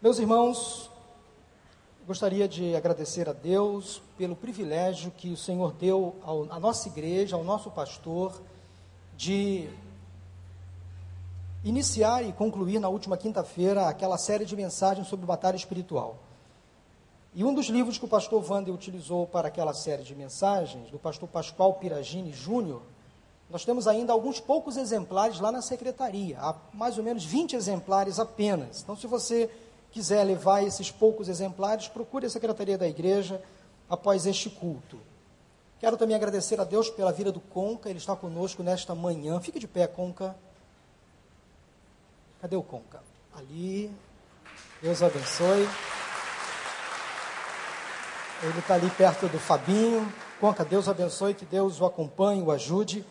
Meus irmãos, gostaria de agradecer a Deus pelo privilégio que o Senhor deu ao, à nossa igreja, ao nosso pastor, de iniciar e concluir na última quinta-feira aquela série de mensagens sobre batalha espiritual. E um dos livros que o pastor Wander utilizou para aquela série de mensagens, do pastor Pascoal Piragini Júnior, nós temos ainda alguns poucos exemplares lá na secretaria, há mais ou menos 20 exemplares apenas. Então, se você quiser levar esses poucos exemplares, procure a secretaria da igreja após este culto. Quero também agradecer a Deus pela vida do Conca, ele está conosco nesta manhã. Fique de pé, Conca. Cadê o Conca? Ali. Deus abençoe. Ele está ali perto do Fabinho. Conca, Deus abençoe, que Deus o acompanhe, o ajude.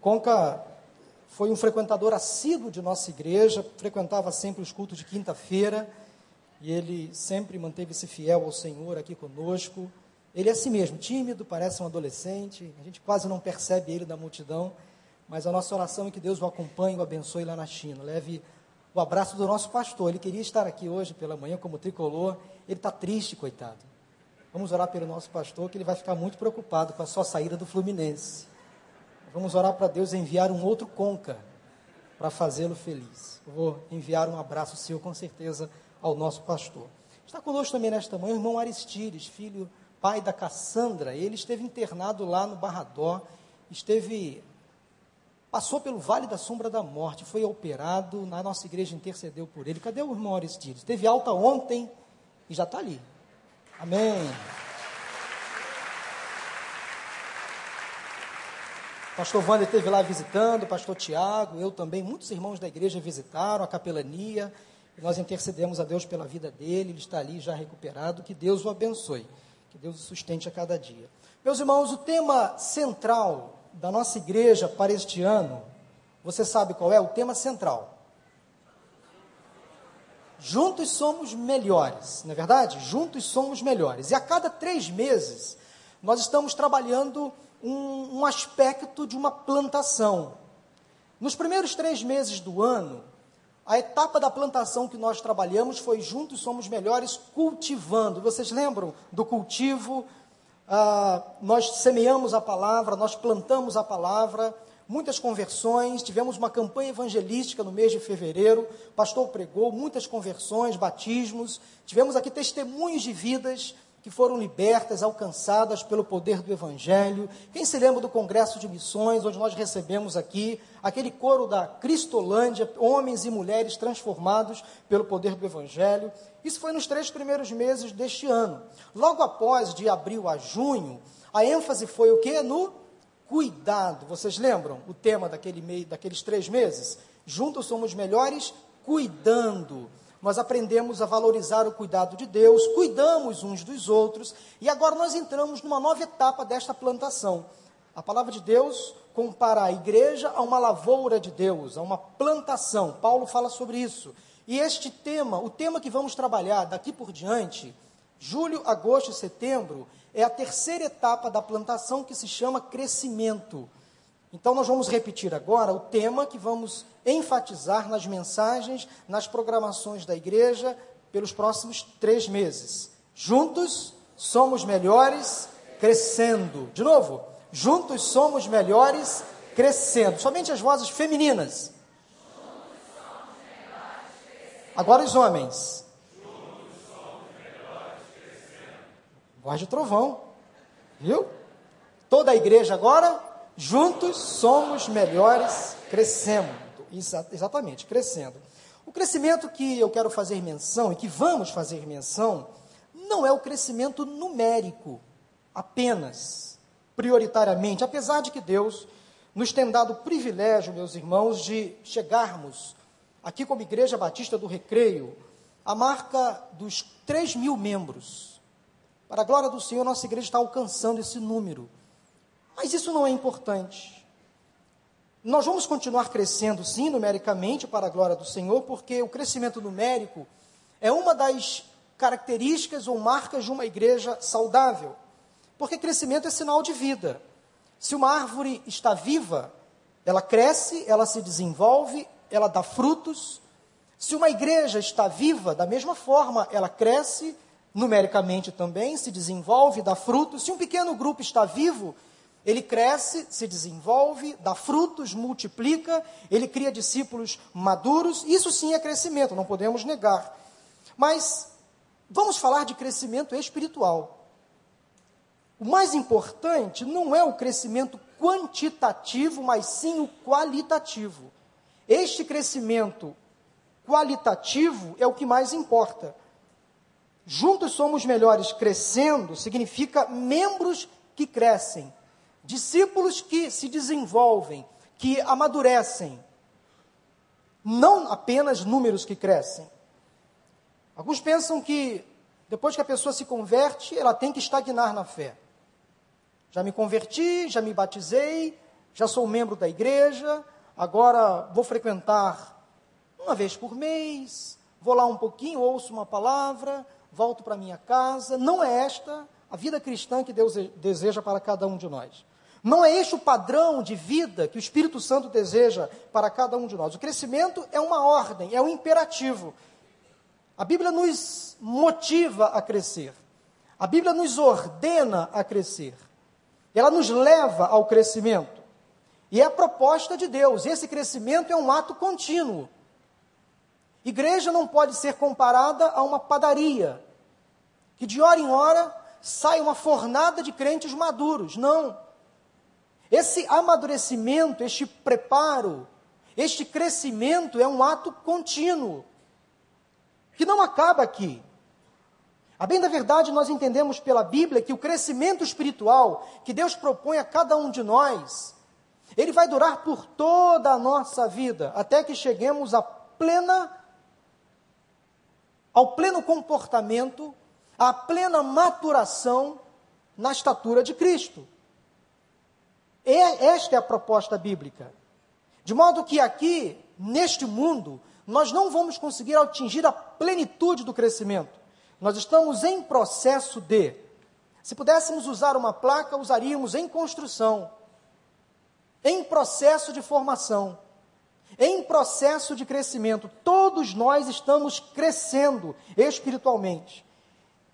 Conca foi um frequentador assíduo de nossa igreja, frequentava sempre os cultos de quinta-feira, e ele sempre manteve-se fiel ao Senhor aqui conosco. Ele é assim mesmo, tímido, parece um adolescente, a gente quase não percebe ele da multidão, mas a nossa oração é que Deus o acompanhe, o abençoe lá na China. Leve o abraço do nosso pastor. Ele queria estar aqui hoje pela manhã como tricolor, ele está triste, coitado. Vamos orar pelo nosso pastor, que ele vai ficar muito preocupado com a sua saída do Fluminense. Vamos orar para Deus enviar um outro conca para fazê-lo feliz. Eu vou enviar um abraço seu, com certeza, ao nosso pastor. Está conosco também nesta manhã o irmão Aristides, filho pai da Cassandra, ele esteve internado lá no Barradó, esteve passou pelo vale da sombra da morte, foi operado, na nossa igreja intercedeu por ele. Cadê o irmão Aristides? Teve alta ontem e já está ali. Amém. Pastor Wander esteve lá visitando, pastor Tiago, eu também, muitos irmãos da igreja visitaram, a capelania, nós intercedemos a Deus pela vida dele, ele está ali já recuperado, que Deus o abençoe. Que Deus o sustente a cada dia. Meus irmãos, o tema central da nossa igreja para este ano, você sabe qual é? O tema central. Juntos somos melhores, não é verdade? Juntos somos melhores. E a cada três meses, nós estamos trabalhando um, um aspecto de uma plantação. Nos primeiros três meses do ano, a etapa da plantação que nós trabalhamos foi juntos somos melhores cultivando. Vocês lembram do cultivo? Ah, nós semeamos a palavra, nós plantamos a palavra, muitas conversões, tivemos uma campanha evangelística no mês de fevereiro, pastor pregou, muitas conversões, batismos, tivemos aqui testemunhos de vidas que foram libertas, alcançadas pelo poder do Evangelho. Quem se lembra do Congresso de Missões, onde nós recebemos aqui aquele coro da Cristolândia, homens e mulheres transformados pelo poder do Evangelho? Isso foi nos três primeiros meses deste ano. Logo após, de abril a junho, a ênfase foi o que? No cuidado. Vocês lembram o tema daquele meio, daqueles três meses? Juntos somos melhores cuidando nós aprendemos a valorizar o cuidado de Deus, cuidamos uns dos outros, e agora nós entramos numa nova etapa desta plantação. A palavra de Deus compara a igreja a uma lavoura de Deus, a uma plantação. Paulo fala sobre isso. E este tema, o tema que vamos trabalhar daqui por diante, julho, agosto e setembro, é a terceira etapa da plantação que se chama crescimento. Então, nós vamos repetir agora o tema que vamos enfatizar nas mensagens, nas programações da igreja pelos próximos três meses. Juntos somos melhores crescendo. De novo, juntos somos melhores crescendo. Somente as vozes femininas. Agora os homens. Voz de trovão. Viu? Toda a igreja agora Juntos somos melhores crescendo. Exa exatamente, crescendo. O crescimento que eu quero fazer menção e que vamos fazer menção não é o crescimento numérico apenas, prioritariamente, apesar de que Deus nos tem dado o privilégio, meus irmãos, de chegarmos aqui como Igreja Batista do Recreio a marca dos 3 mil membros. Para a glória do Senhor, nossa igreja está alcançando esse número. Mas isso não é importante. Nós vamos continuar crescendo, sim, numericamente, para a glória do Senhor, porque o crescimento numérico é uma das características ou marcas de uma igreja saudável. Porque crescimento é sinal de vida. Se uma árvore está viva, ela cresce, ela se desenvolve, ela dá frutos. Se uma igreja está viva, da mesma forma, ela cresce numericamente também, se desenvolve, dá frutos. Se um pequeno grupo está vivo, ele cresce, se desenvolve, dá frutos, multiplica, ele cria discípulos maduros. Isso sim é crescimento, não podemos negar. Mas vamos falar de crescimento espiritual. O mais importante não é o crescimento quantitativo, mas sim o qualitativo. Este crescimento qualitativo é o que mais importa. Juntos somos melhores crescendo significa membros que crescem, discípulos que se desenvolvem, que amadurecem, não apenas números que crescem. Alguns pensam que depois que a pessoa se converte, ela tem que estagnar na fé. Já me converti, já me batizei, já sou membro da igreja, agora vou frequentar uma vez por mês, vou lá um pouquinho, ouço uma palavra, volto para minha casa. Não é esta a vida cristã que Deus deseja para cada um de nós. Não é este o padrão de vida que o Espírito Santo deseja para cada um de nós. O crescimento é uma ordem, é um imperativo. A Bíblia nos motiva a crescer. A Bíblia nos ordena a crescer. Ela nos leva ao crescimento. E é a proposta de Deus. Esse crescimento é um ato contínuo. Igreja não pode ser comparada a uma padaria, que de hora em hora sai uma fornada de crentes maduros. Não. Esse amadurecimento, este preparo, este crescimento é um ato contínuo, que não acaba aqui. A bem da verdade, nós entendemos pela Bíblia que o crescimento espiritual que Deus propõe a cada um de nós, ele vai durar por toda a nossa vida, até que cheguemos à plena ao pleno comportamento, à plena maturação na estatura de Cristo. Esta é a proposta bíblica. De modo que aqui, neste mundo, nós não vamos conseguir atingir a plenitude do crescimento. Nós estamos em processo de. Se pudéssemos usar uma placa, usaríamos em construção, em processo de formação em processo de crescimento. Todos nós estamos crescendo espiritualmente.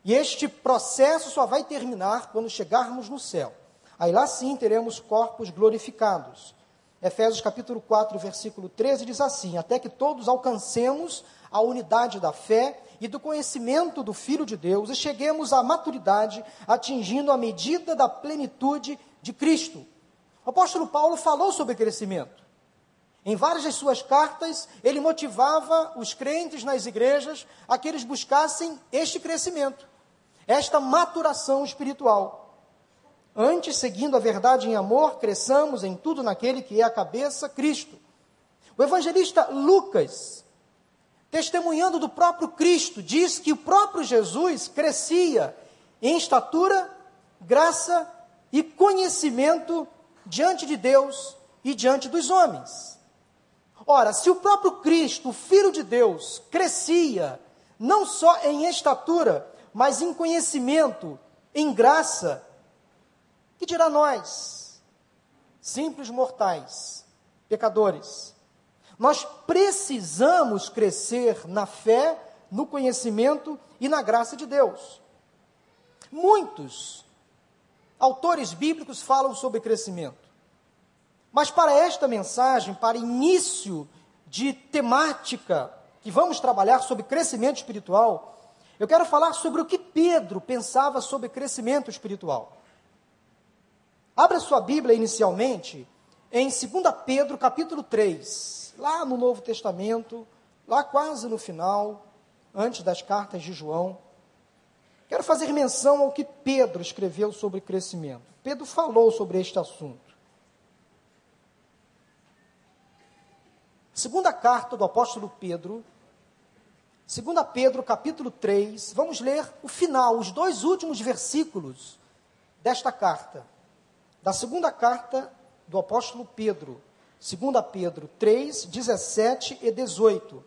E este processo só vai terminar quando chegarmos no céu. Aí lá sim teremos corpos glorificados. Efésios capítulo 4, versículo 13 diz assim: Até que todos alcancemos a unidade da fé e do conhecimento do Filho de Deus e cheguemos à maturidade, atingindo a medida da plenitude de Cristo. O apóstolo Paulo falou sobre crescimento. Em várias de suas cartas, ele motivava os crentes nas igrejas a que eles buscassem este crescimento, esta maturação espiritual. Antes, seguindo a verdade em amor, cresçamos em tudo naquele que é a cabeça, Cristo. O evangelista Lucas, testemunhando do próprio Cristo, diz que o próprio Jesus crescia em estatura, graça e conhecimento diante de Deus e diante dos homens. Ora, se o próprio Cristo, Filho de Deus, crescia, não só em estatura, mas em conhecimento, em graça, que dirá nós, simples mortais, pecadores? Nós precisamos crescer na fé, no conhecimento e na graça de Deus. Muitos autores bíblicos falam sobre crescimento. Mas para esta mensagem, para início de temática que vamos trabalhar sobre crescimento espiritual, eu quero falar sobre o que Pedro pensava sobre crescimento espiritual. Abra sua Bíblia inicialmente em 2 Pedro, capítulo 3, lá no Novo Testamento, lá quase no final, antes das cartas de João. Quero fazer menção ao que Pedro escreveu sobre crescimento. Pedro falou sobre este assunto. Segunda carta do apóstolo Pedro, segunda Pedro, capítulo 3, vamos ler o final, os dois últimos versículos desta carta. Da segunda carta do apóstolo Pedro, segunda Pedro 3, 17 e 18.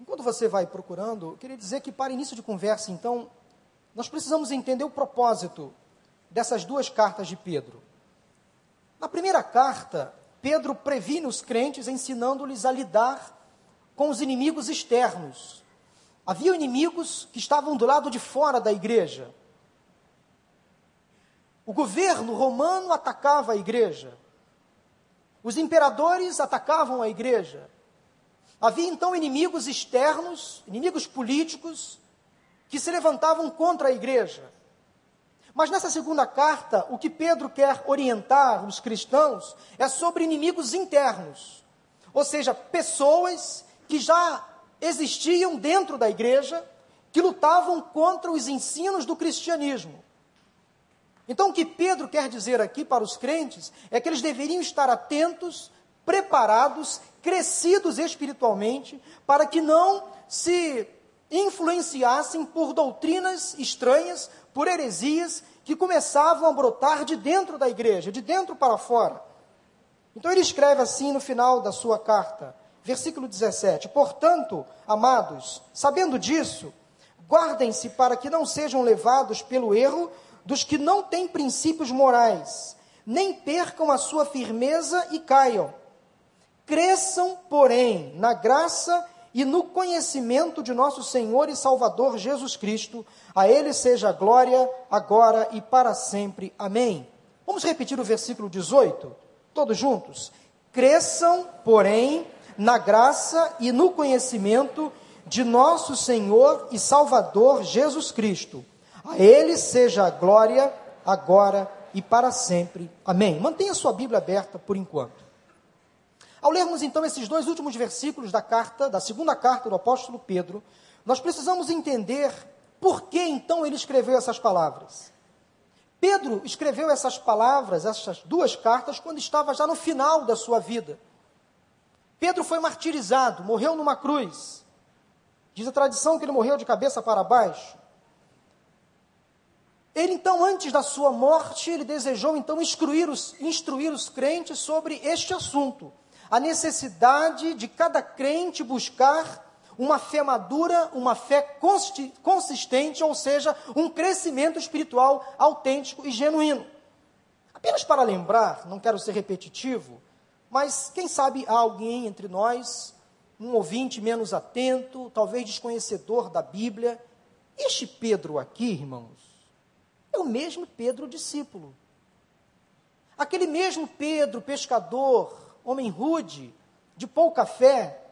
Enquanto você vai procurando, eu queria dizer que para início de conversa, então, nós precisamos entender o propósito dessas duas cartas de Pedro. Na primeira carta, Pedro previne os crentes ensinando-lhes a lidar com os inimigos externos. Havia inimigos que estavam do lado de fora da igreja. O governo romano atacava a igreja. Os imperadores atacavam a igreja. Havia então inimigos externos, inimigos políticos, que se levantavam contra a igreja. Mas nessa segunda carta, o que Pedro quer orientar os cristãos é sobre inimigos internos, ou seja, pessoas que já existiam dentro da igreja, que lutavam contra os ensinos do cristianismo. Então, o que Pedro quer dizer aqui para os crentes é que eles deveriam estar atentos, preparados, crescidos espiritualmente, para que não se influenciassem por doutrinas estranhas, por heresias que começavam a brotar de dentro da igreja, de dentro para fora. Então ele escreve assim no final da sua carta, versículo 17: Portanto, amados, sabendo disso, guardem-se para que não sejam levados pelo erro dos que não têm princípios morais, nem percam a sua firmeza e caiam. Cresçam, porém, na graça e no conhecimento de nosso Senhor e Salvador Jesus Cristo. A Ele seja a glória, agora e para sempre. Amém. Vamos repetir o versículo 18? Todos juntos? Cresçam, porém, na graça e no conhecimento de nosso Senhor e Salvador Jesus Cristo. A Ele seja a glória, agora e para sempre. Amém. Mantenha sua Bíblia aberta por enquanto. Ao lermos então esses dois últimos versículos da carta, da segunda carta do apóstolo Pedro, nós precisamos entender por que então ele escreveu essas palavras. Pedro escreveu essas palavras, essas duas cartas, quando estava já no final da sua vida. Pedro foi martirizado, morreu numa cruz. Diz a tradição que ele morreu de cabeça para baixo. Ele então, antes da sua morte, ele desejou então instruir os, instruir os crentes sobre este assunto a necessidade de cada crente buscar uma fé madura, uma fé consistente, ou seja, um crescimento espiritual autêntico e genuíno. Apenas para lembrar, não quero ser repetitivo, mas quem sabe há alguém entre nós, um ouvinte menos atento, talvez desconhecedor da Bíblia. Este Pedro aqui, irmãos, é o mesmo Pedro discípulo. Aquele mesmo Pedro pescador, homem rude, de pouca fé,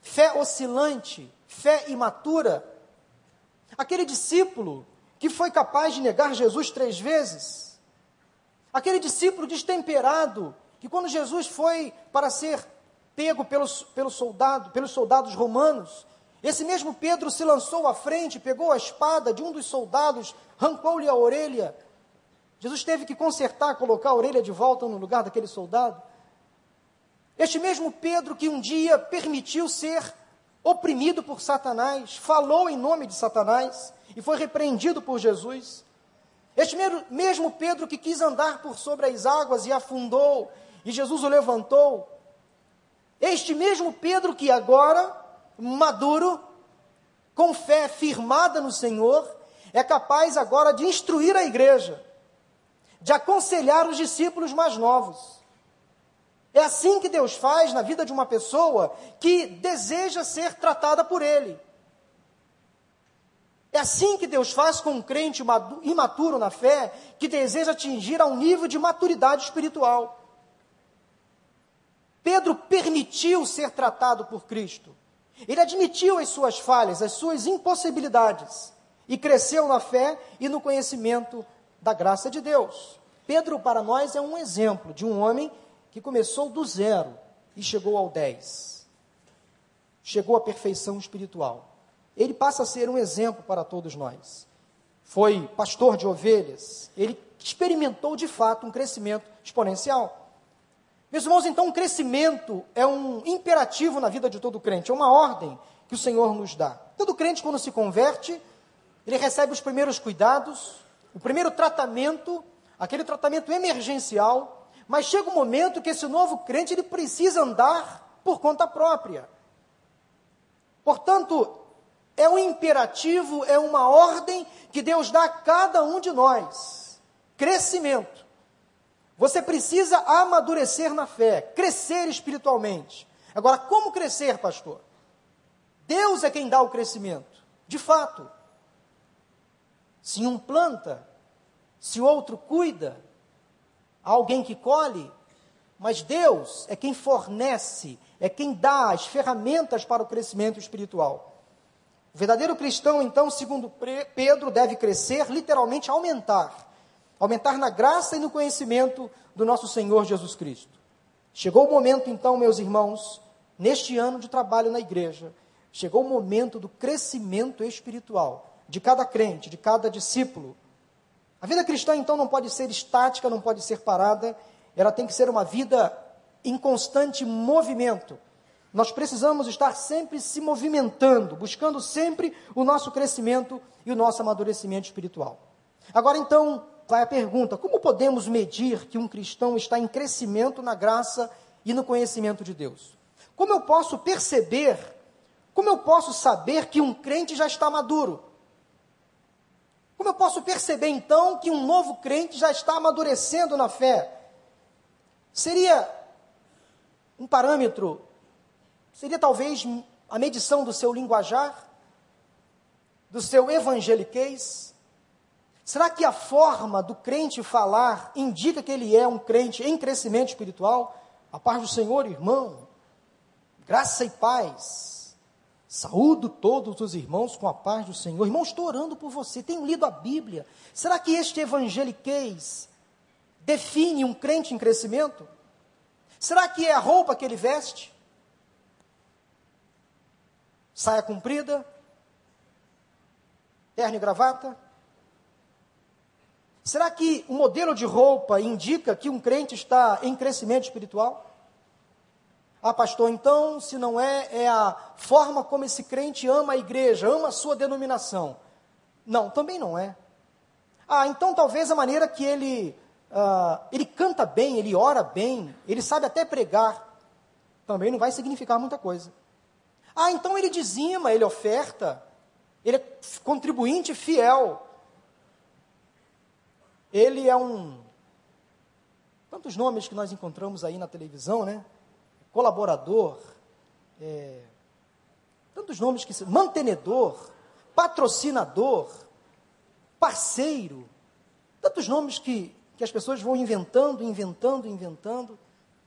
fé oscilante, fé imatura. Aquele discípulo que foi capaz de negar Jesus três vezes. Aquele discípulo destemperado, que quando Jesus foi para ser pego pelos, pelos, soldado, pelos soldados romanos, esse mesmo Pedro se lançou à frente, pegou a espada de um dos soldados, arrancou-lhe a orelha. Jesus teve que consertar, colocar a orelha de volta no lugar daquele soldado. Este mesmo Pedro que um dia permitiu ser oprimido por Satanás, falou em nome de Satanás e foi repreendido por Jesus. Este mesmo Pedro que quis andar por sobre as águas e afundou, e Jesus o levantou. Este mesmo Pedro que agora, maduro, com fé firmada no Senhor, é capaz agora de instruir a igreja, de aconselhar os discípulos mais novos. É assim que Deus faz na vida de uma pessoa que deseja ser tratada por Ele. É assim que Deus faz com um crente imaturo na fé, que deseja atingir a um nível de maturidade espiritual. Pedro permitiu ser tratado por Cristo. Ele admitiu as suas falhas, as suas impossibilidades, e cresceu na fé e no conhecimento da graça de Deus. Pedro, para nós, é um exemplo de um homem que começou do zero e chegou ao dez. Chegou à perfeição espiritual. Ele passa a ser um exemplo para todos nós. Foi pastor de ovelhas. Ele experimentou de fato um crescimento exponencial. Meus irmãos, então, um crescimento é um imperativo na vida de todo crente, é uma ordem que o Senhor nos dá. Todo crente, quando se converte, ele recebe os primeiros cuidados, o primeiro tratamento, aquele tratamento emergencial mas chega um momento que esse novo crente ele precisa andar por conta própria. Portanto, é um imperativo, é uma ordem que Deus dá a cada um de nós. Crescimento. Você precisa amadurecer na fé, crescer espiritualmente. Agora, como crescer, pastor? Deus é quem dá o crescimento. De fato. Se um planta, se outro cuida, há alguém que colhe, mas Deus é quem fornece, é quem dá as ferramentas para o crescimento espiritual. O verdadeiro cristão, então, segundo Pedro, deve crescer, literalmente aumentar. Aumentar na graça e no conhecimento do nosso Senhor Jesus Cristo. Chegou o momento, então, meus irmãos, neste ano de trabalho na igreja, chegou o momento do crescimento espiritual de cada crente, de cada discípulo. A vida cristã, então, não pode ser estática, não pode ser parada, ela tem que ser uma vida em constante movimento. Nós precisamos estar sempre se movimentando, buscando sempre o nosso crescimento e o nosso amadurecimento espiritual. Agora então, vai a pergunta: como podemos medir que um cristão está em crescimento na graça e no conhecimento de Deus? Como eu posso perceber, como eu posso saber que um crente já está maduro? Como eu posso perceber então que um novo crente já está amadurecendo na fé? Seria um parâmetro Seria talvez a medição do seu linguajar, do seu evangeliquez? Será que a forma do crente falar indica que ele é um crente em crescimento espiritual? A paz do Senhor, irmão, graça e paz. Saúdo todos os irmãos com a paz do Senhor. Irmão, estou orando por você, tenho lido a Bíblia. Será que este evangeliquez define um crente em crescimento? Será que é a roupa que ele veste? saia comprida, terno e gravata? Será que o modelo de roupa indica que um crente está em crescimento espiritual? Ah, pastor, então, se não é, é a forma como esse crente ama a igreja, ama a sua denominação. Não, também não é. Ah, então talvez a maneira que ele, uh, ele canta bem, ele ora bem, ele sabe até pregar, também não vai significar muita coisa. Ah, então ele dizima, ele oferta, ele é contribuinte fiel. Ele é um. Tantos nomes que nós encontramos aí na televisão, né? Colaborador, é, tantos nomes que. Mantenedor, patrocinador, parceiro, tantos nomes que, que as pessoas vão inventando, inventando, inventando.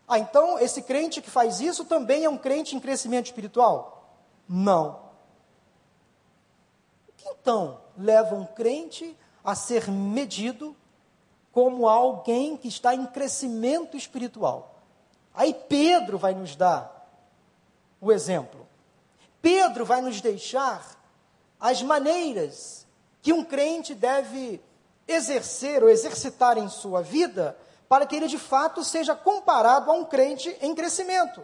Ah, então esse crente que faz isso também é um crente em crescimento espiritual? Não. Então, leva um crente a ser medido como alguém que está em crescimento espiritual. Aí Pedro vai nos dar o exemplo. Pedro vai nos deixar as maneiras que um crente deve exercer ou exercitar em sua vida para que ele de fato seja comparado a um crente em crescimento.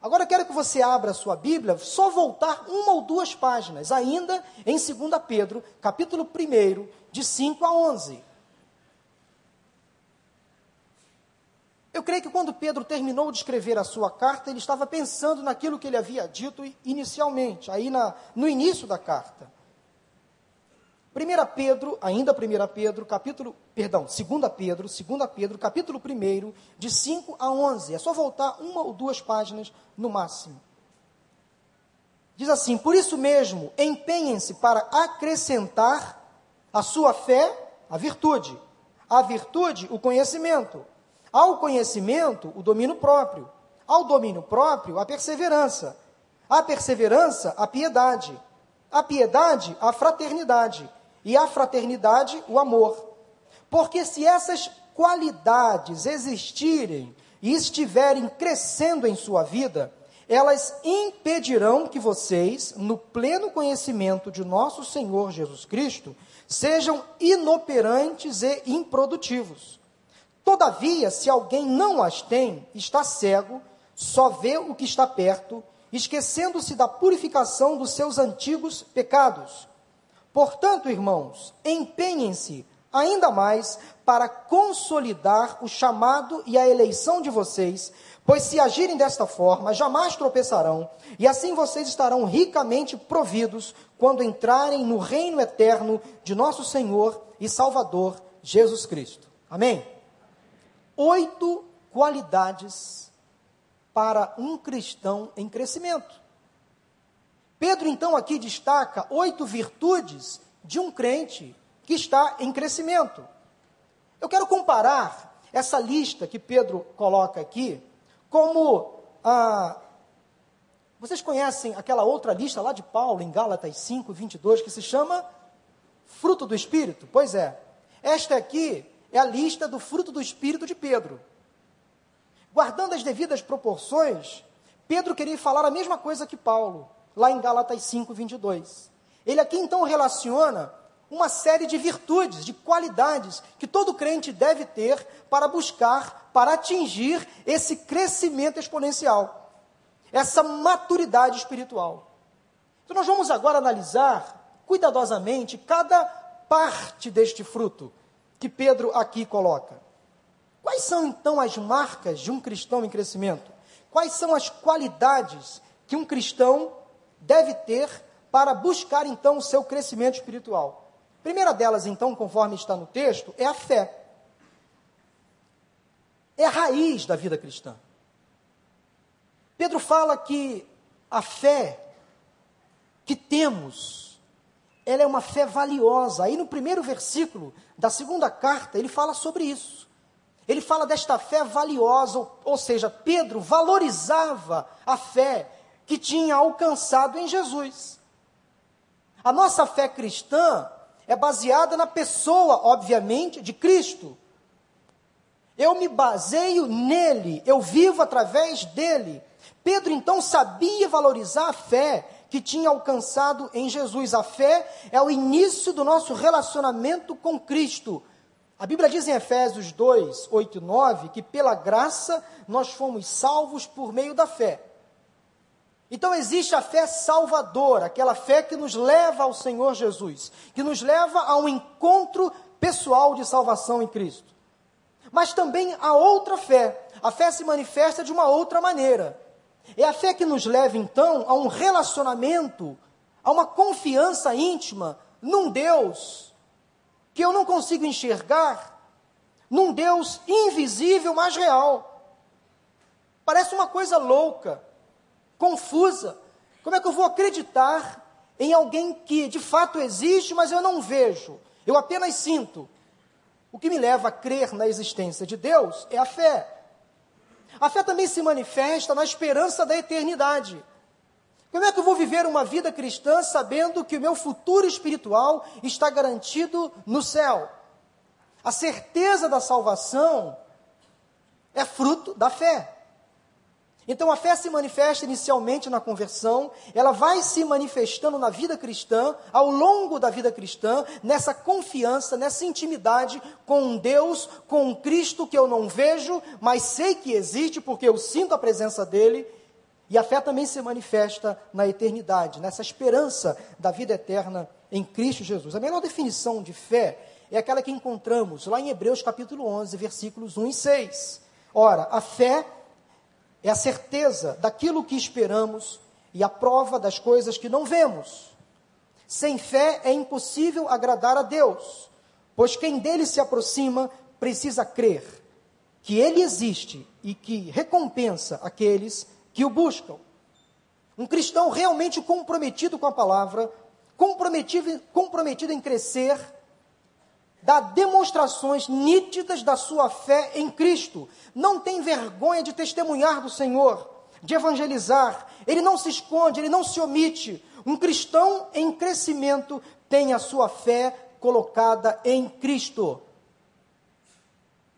Agora eu quero que você abra a sua Bíblia, só voltar uma ou duas páginas, ainda em 2 Pedro, capítulo 1, de 5 a 11. Eu creio que quando Pedro terminou de escrever a sua carta, ele estava pensando naquilo que ele havia dito inicialmente, aí na, no início da carta. 1 Pedro, ainda 1 Pedro, capítulo, perdão, 2 Pedro, 2 Pedro, capítulo 1, de 5 a 11. É só voltar uma ou duas páginas no máximo. Diz assim: Por isso mesmo, empenhem-se para acrescentar a sua fé a virtude, a virtude o conhecimento, ao conhecimento o domínio próprio, ao domínio próprio a perseverança, a perseverança a piedade, a piedade a fraternidade e a fraternidade, o amor. Porque se essas qualidades existirem e estiverem crescendo em sua vida, elas impedirão que vocês, no pleno conhecimento de nosso Senhor Jesus Cristo, sejam inoperantes e improdutivos. Todavia, se alguém não as tem, está cego, só vê o que está perto, esquecendo-se da purificação dos seus antigos pecados. Portanto, irmãos, empenhem-se ainda mais para consolidar o chamado e a eleição de vocês, pois se agirem desta forma, jamais tropeçarão, e assim vocês estarão ricamente providos quando entrarem no reino eterno de nosso Senhor e Salvador Jesus Cristo. Amém? Oito qualidades para um cristão em crescimento. Pedro, então, aqui destaca oito virtudes de um crente que está em crescimento. Eu quero comparar essa lista que Pedro coloca aqui como ah, vocês conhecem aquela outra lista lá de Paulo, em Gálatas 5, 22, que se chama fruto do Espírito? Pois é. Esta aqui é a lista do fruto do Espírito de Pedro. Guardando as devidas proporções, Pedro queria falar a mesma coisa que Paulo, lá em Gálatas 5, 22. Ele aqui então relaciona uma série de virtudes, de qualidades que todo crente deve ter para buscar, para atingir esse crescimento exponencial, essa maturidade espiritual. Então, nós vamos agora analisar cuidadosamente cada parte deste fruto que Pedro aqui coloca. Quais são então as marcas de um cristão em crescimento? Quais são as qualidades que um cristão deve ter para buscar então o seu crescimento espiritual? primeira delas, então, conforme está no texto, é a fé. É a raiz da vida cristã. Pedro fala que a fé que temos, ela é uma fé valiosa. Aí no primeiro versículo da segunda carta, ele fala sobre isso. Ele fala desta fé valiosa, ou, seja, Pedro valorizava a fé que tinha alcançado em Jesus. A nossa fé cristã, é baseada na pessoa, obviamente, de Cristo. Eu me baseio nele, eu vivo através dele. Pedro então sabia valorizar a fé que tinha alcançado em Jesus. A fé é o início do nosso relacionamento com Cristo. A Bíblia diz em Efésios 2, 8 e 9 que pela graça nós fomos salvos por meio da fé. Então existe a fé salvadora, aquela fé que nos leva ao Senhor Jesus, que nos leva a um encontro pessoal de salvação em Cristo. Mas também a outra fé, a fé se manifesta de uma outra maneira. É a fé que nos leva então a um relacionamento, a uma confiança íntima num Deus que eu não consigo enxergar, num Deus invisível, mas real. Parece uma coisa louca confusa. Como é que eu vou acreditar em alguém que de fato existe, mas eu não vejo? Eu apenas sinto. O que me leva a crer na existência de Deus é a fé. A fé também se manifesta na esperança da eternidade. Como é que eu vou viver uma vida cristã sabendo que o meu futuro espiritual está garantido no céu? A certeza da salvação é fruto da fé. Então a fé se manifesta inicialmente na conversão, ela vai se manifestando na vida cristã, ao longo da vida cristã, nessa confiança, nessa intimidade com um Deus, com um Cristo que eu não vejo, mas sei que existe porque eu sinto a presença dele. E a fé também se manifesta na eternidade, nessa esperança da vida eterna em Cristo Jesus. A melhor definição de fé é aquela que encontramos lá em Hebreus capítulo 11, versículos 1 e 6. Ora, a fé é a certeza daquilo que esperamos e a prova das coisas que não vemos. Sem fé é impossível agradar a Deus, pois quem dele se aproxima precisa crer que ele existe e que recompensa aqueles que o buscam. Um cristão realmente comprometido com a palavra, comprometido, comprometido em crescer, dá demonstrações nítidas da sua fé em Cristo. Não tem vergonha de testemunhar do Senhor, de evangelizar. Ele não se esconde, ele não se omite. Um cristão em crescimento tem a sua fé colocada em Cristo.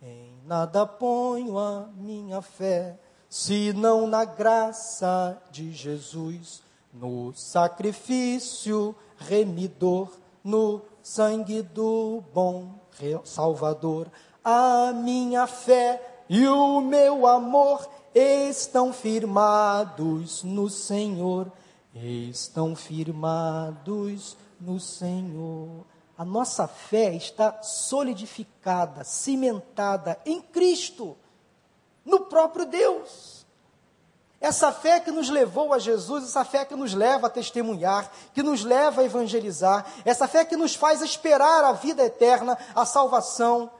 Em nada ponho a minha fé, senão na graça de Jesus, no sacrifício remidor, no sangue do bom Salvador. A minha fé e o meu amor estão firmados no Senhor, estão firmados no Senhor. A nossa fé está solidificada, cimentada em Cristo, no próprio Deus. Essa fé que nos levou a Jesus, essa fé que nos leva a testemunhar, que nos leva a evangelizar, essa fé que nos faz esperar a vida eterna, a salvação.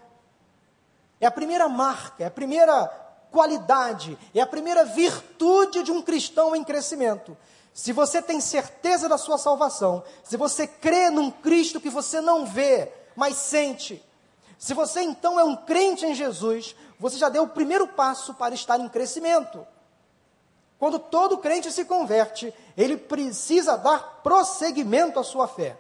É a primeira marca, é a primeira qualidade, é a primeira virtude de um cristão em crescimento. Se você tem certeza da sua salvação, se você crê num Cristo que você não vê, mas sente, se você então é um crente em Jesus, você já deu o primeiro passo para estar em crescimento. Quando todo crente se converte, ele precisa dar prosseguimento à sua fé.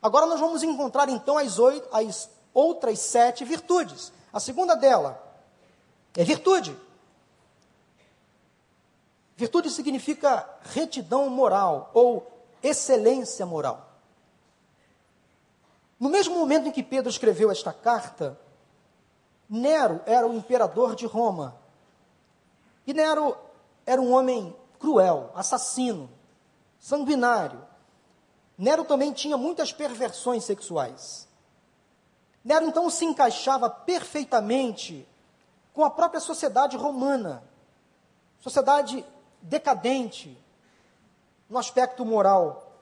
Agora nós vamos encontrar então as, oito, as outras sete virtudes. A segunda dela é virtude. Virtude significa retidão moral ou excelência moral. No mesmo momento em que Pedro escreveu esta carta, Nero era o imperador de Roma. E Nero era um homem cruel, assassino, sanguinário. Nero também tinha muitas perversões sexuais. Nero então se encaixava perfeitamente com a própria sociedade romana, sociedade decadente no aspecto moral.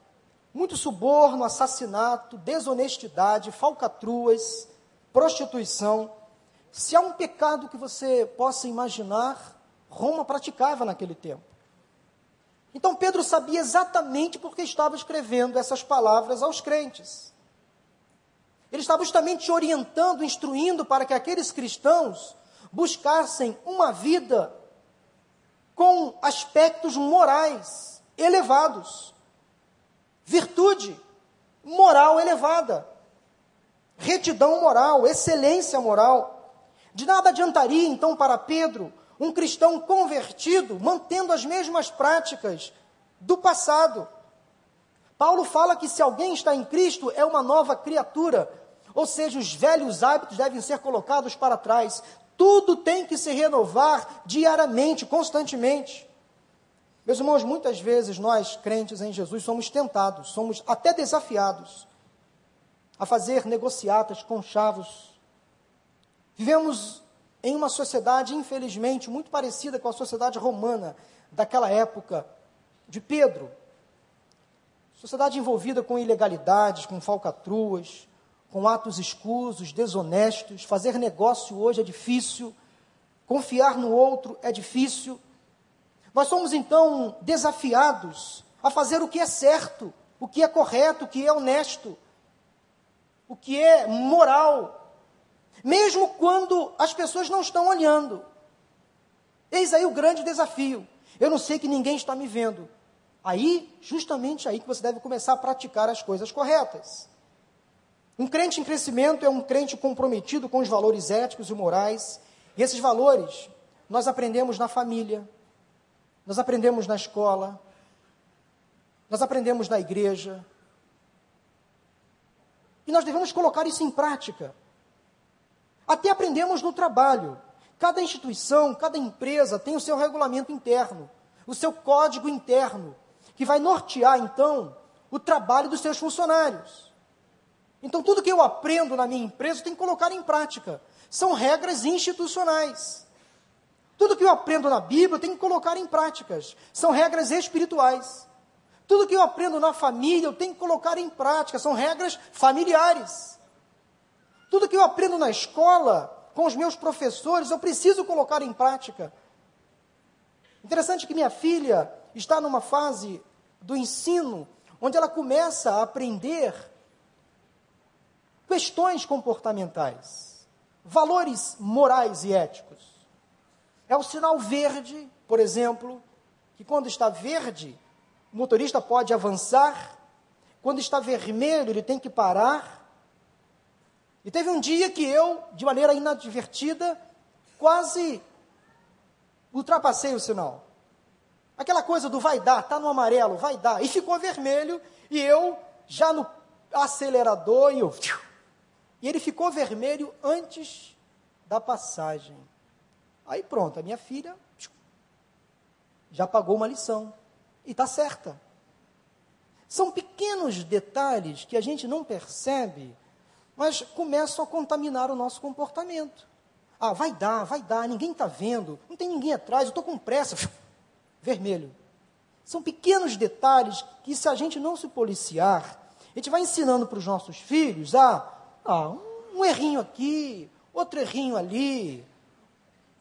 Muito suborno, assassinato, desonestidade, falcatruas, prostituição. Se há um pecado que você possa imaginar, Roma praticava naquele tempo. Então Pedro sabia exatamente porque estava escrevendo essas palavras aos crentes. Ele estava justamente orientando, instruindo para que aqueles cristãos buscassem uma vida com aspectos morais elevados, virtude moral elevada, retidão moral, excelência moral. De nada adiantaria então para Pedro um cristão convertido mantendo as mesmas práticas do passado. Paulo fala que se alguém está em Cristo é uma nova criatura, ou seja, os velhos hábitos devem ser colocados para trás. Tudo tem que se renovar diariamente, constantemente. Meus irmãos, muitas vezes nós, crentes em Jesus, somos tentados, somos até desafiados a fazer negociatas com chavos. Vivemos em uma sociedade, infelizmente, muito parecida com a sociedade romana daquela época de Pedro. Sociedade envolvida com ilegalidades, com falcatruas, com atos escusos, desonestos. Fazer negócio hoje é difícil, confiar no outro é difícil. Nós somos então desafiados a fazer o que é certo, o que é correto, o que é honesto, o que é moral, mesmo quando as pessoas não estão olhando. Eis aí o grande desafio. Eu não sei que ninguém está me vendo. Aí, justamente aí que você deve começar a praticar as coisas corretas. Um crente em crescimento é um crente comprometido com os valores éticos e morais. E esses valores nós aprendemos na família, nós aprendemos na escola, nós aprendemos na igreja. E nós devemos colocar isso em prática. Até aprendemos no trabalho. Cada instituição, cada empresa tem o seu regulamento interno, o seu código interno, que vai nortear, então, o trabalho dos seus funcionários. Então, tudo que eu aprendo na minha empresa, eu tenho que colocar em prática. São regras institucionais. Tudo que eu aprendo na Bíblia, eu tenho que colocar em práticas. São regras espirituais. Tudo que eu aprendo na família, eu tenho que colocar em prática. São regras familiares. Tudo que eu aprendo na escola, com os meus professores, eu preciso colocar em prática. Interessante que minha filha está numa fase do ensino onde ela começa a aprender questões comportamentais, valores morais e éticos. É o sinal verde, por exemplo, que quando está verde, o motorista pode avançar, quando está vermelho, ele tem que parar. E teve um dia que eu, de maneira inadvertida, quase ultrapassei o sinal. Aquela coisa do vai dar, está no amarelo, vai dar. E ficou vermelho, e eu, já no acelerador, e eu e ele ficou vermelho antes da passagem. Aí pronto, a minha filha já pagou uma lição. E está certa. São pequenos detalhes que a gente não percebe, mas começam a contaminar o nosso comportamento. Ah, vai dar, vai dar, ninguém está vendo, não tem ninguém atrás, eu estou com pressa. Vermelho. São pequenos detalhes que, se a gente não se policiar, a gente vai ensinando para os nossos filhos a ah, um errinho aqui, outro errinho ali,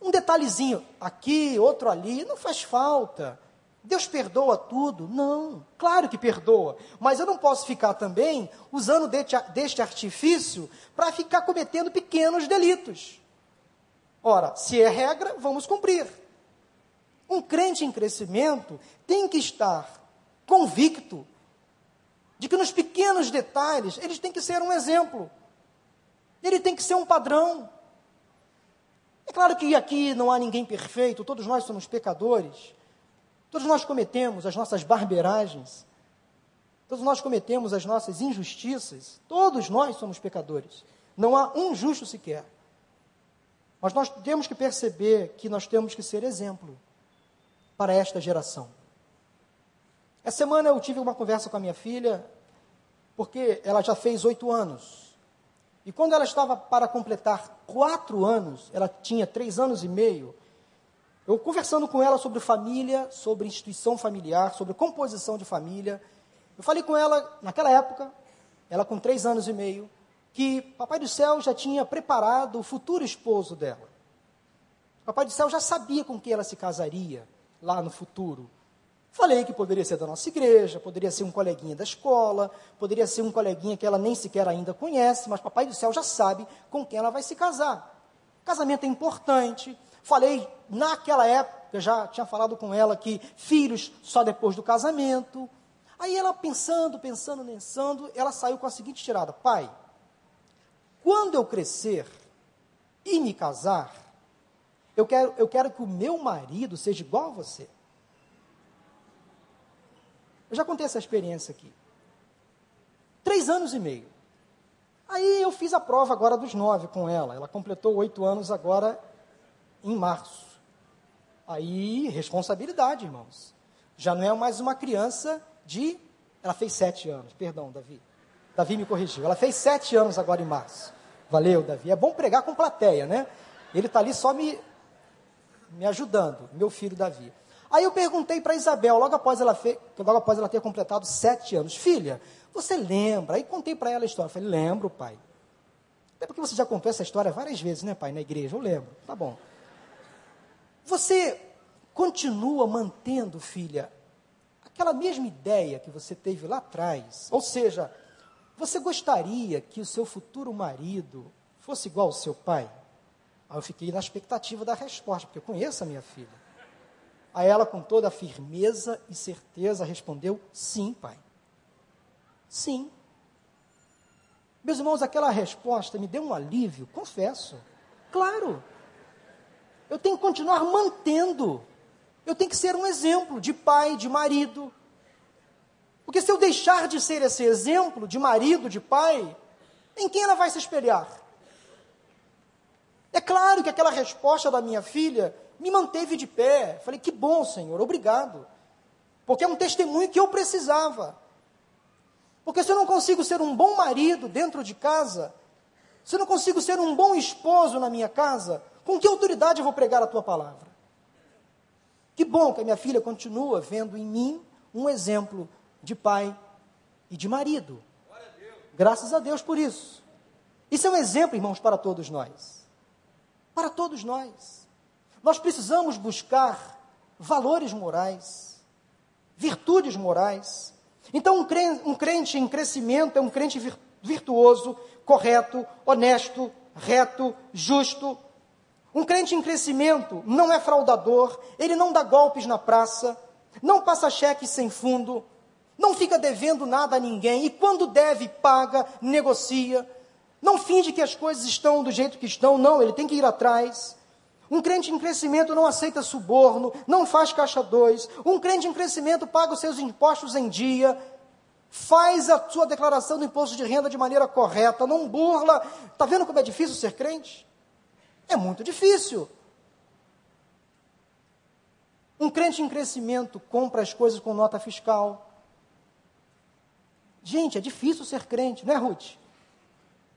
um detalhezinho aqui, outro ali, não faz falta. Deus perdoa tudo? Não, claro que perdoa, mas eu não posso ficar também usando deste artifício para ficar cometendo pequenos delitos. Ora, se é regra, vamos cumprir. Um crente em crescimento tem que estar convicto de que nos pequenos detalhes eles têm que ser um exemplo. Ele tem que ser um padrão. É claro que aqui não há ninguém perfeito, todos nós somos pecadores. Todos nós cometemos as nossas barbeiragens. Todos nós cometemos as nossas injustiças. Todos nós somos pecadores. Não há um justo sequer. Mas nós temos que perceber que nós temos que ser exemplo para esta geração. Essa semana eu tive uma conversa com a minha filha, porque ela já fez oito anos. E quando ela estava para completar quatro anos, ela tinha três anos e meio, eu conversando com ela sobre família, sobre instituição familiar, sobre composição de família, eu falei com ela, naquela época, ela com três anos e meio, que Papai do Céu já tinha preparado o futuro esposo dela. Papai do Céu já sabia com quem ela se casaria lá no futuro. Falei que poderia ser da nossa igreja, poderia ser um coleguinha da escola, poderia ser um coleguinha que ela nem sequer ainda conhece, mas Papai do Céu já sabe com quem ela vai se casar. Casamento é importante. Falei, naquela época, já tinha falado com ela que filhos só depois do casamento. Aí ela pensando, pensando, pensando, ela saiu com a seguinte tirada: Pai, quando eu crescer e me casar, eu quero, eu quero que o meu marido seja igual a você. Eu já contei essa experiência aqui. Três anos e meio. Aí eu fiz a prova agora dos nove com ela. Ela completou oito anos agora em março. Aí, responsabilidade, irmãos. Já não é mais uma criança de. Ela fez sete anos, perdão, Davi. Davi me corrigiu. Ela fez sete anos agora em março. Valeu, Davi. É bom pregar com plateia, né? Ele está ali só me, me ajudando, meu filho Davi. Aí eu perguntei para Isabel, logo após, ela fe... logo após ela ter completado sete anos, filha, você lembra? Aí contei para ela a história. Eu falei, lembro, pai. É porque você já contou essa história várias vezes, né, pai, na igreja? Eu lembro. Tá bom. Você continua mantendo, filha, aquela mesma ideia que você teve lá atrás? Ou seja, você gostaria que o seu futuro marido fosse igual ao seu pai? Aí eu fiquei na expectativa da resposta, porque eu conheço a minha filha. Aí ela, com toda a firmeza e certeza, respondeu: Sim, pai. Sim. Meus irmãos, aquela resposta me deu um alívio, confesso. Claro. Eu tenho que continuar mantendo. Eu tenho que ser um exemplo de pai, de marido, porque se eu deixar de ser esse exemplo de marido, de pai, em quem ela vai se espelhar? É claro que aquela resposta da minha filha me manteve de pé. Falei, que bom, Senhor, obrigado. Porque é um testemunho que eu precisava. Porque se eu não consigo ser um bom marido dentro de casa, se eu não consigo ser um bom esposo na minha casa, com que autoridade eu vou pregar a tua palavra? Que bom que a minha filha continua vendo em mim um exemplo de pai e de marido. Graças a Deus por isso. Isso é um exemplo, irmãos, para todos nós. Para todos nós. Nós precisamos buscar valores morais, virtudes morais. Então, um crente, um crente em crescimento é um crente virtuoso, correto, honesto, reto, justo. Um crente em crescimento não é fraudador, ele não dá golpes na praça, não passa cheques sem fundo, não fica devendo nada a ninguém, e quando deve, paga, negocia. Não finge que as coisas estão do jeito que estão, não, ele tem que ir atrás. Um crente em crescimento não aceita suborno, não faz caixa dois. Um crente em crescimento paga os seus impostos em dia, faz a sua declaração do imposto de renda de maneira correta, não burla. Está vendo como é difícil ser crente? É muito difícil. Um crente em crescimento compra as coisas com nota fiscal, Gente, é difícil ser crente, não é, Ruth?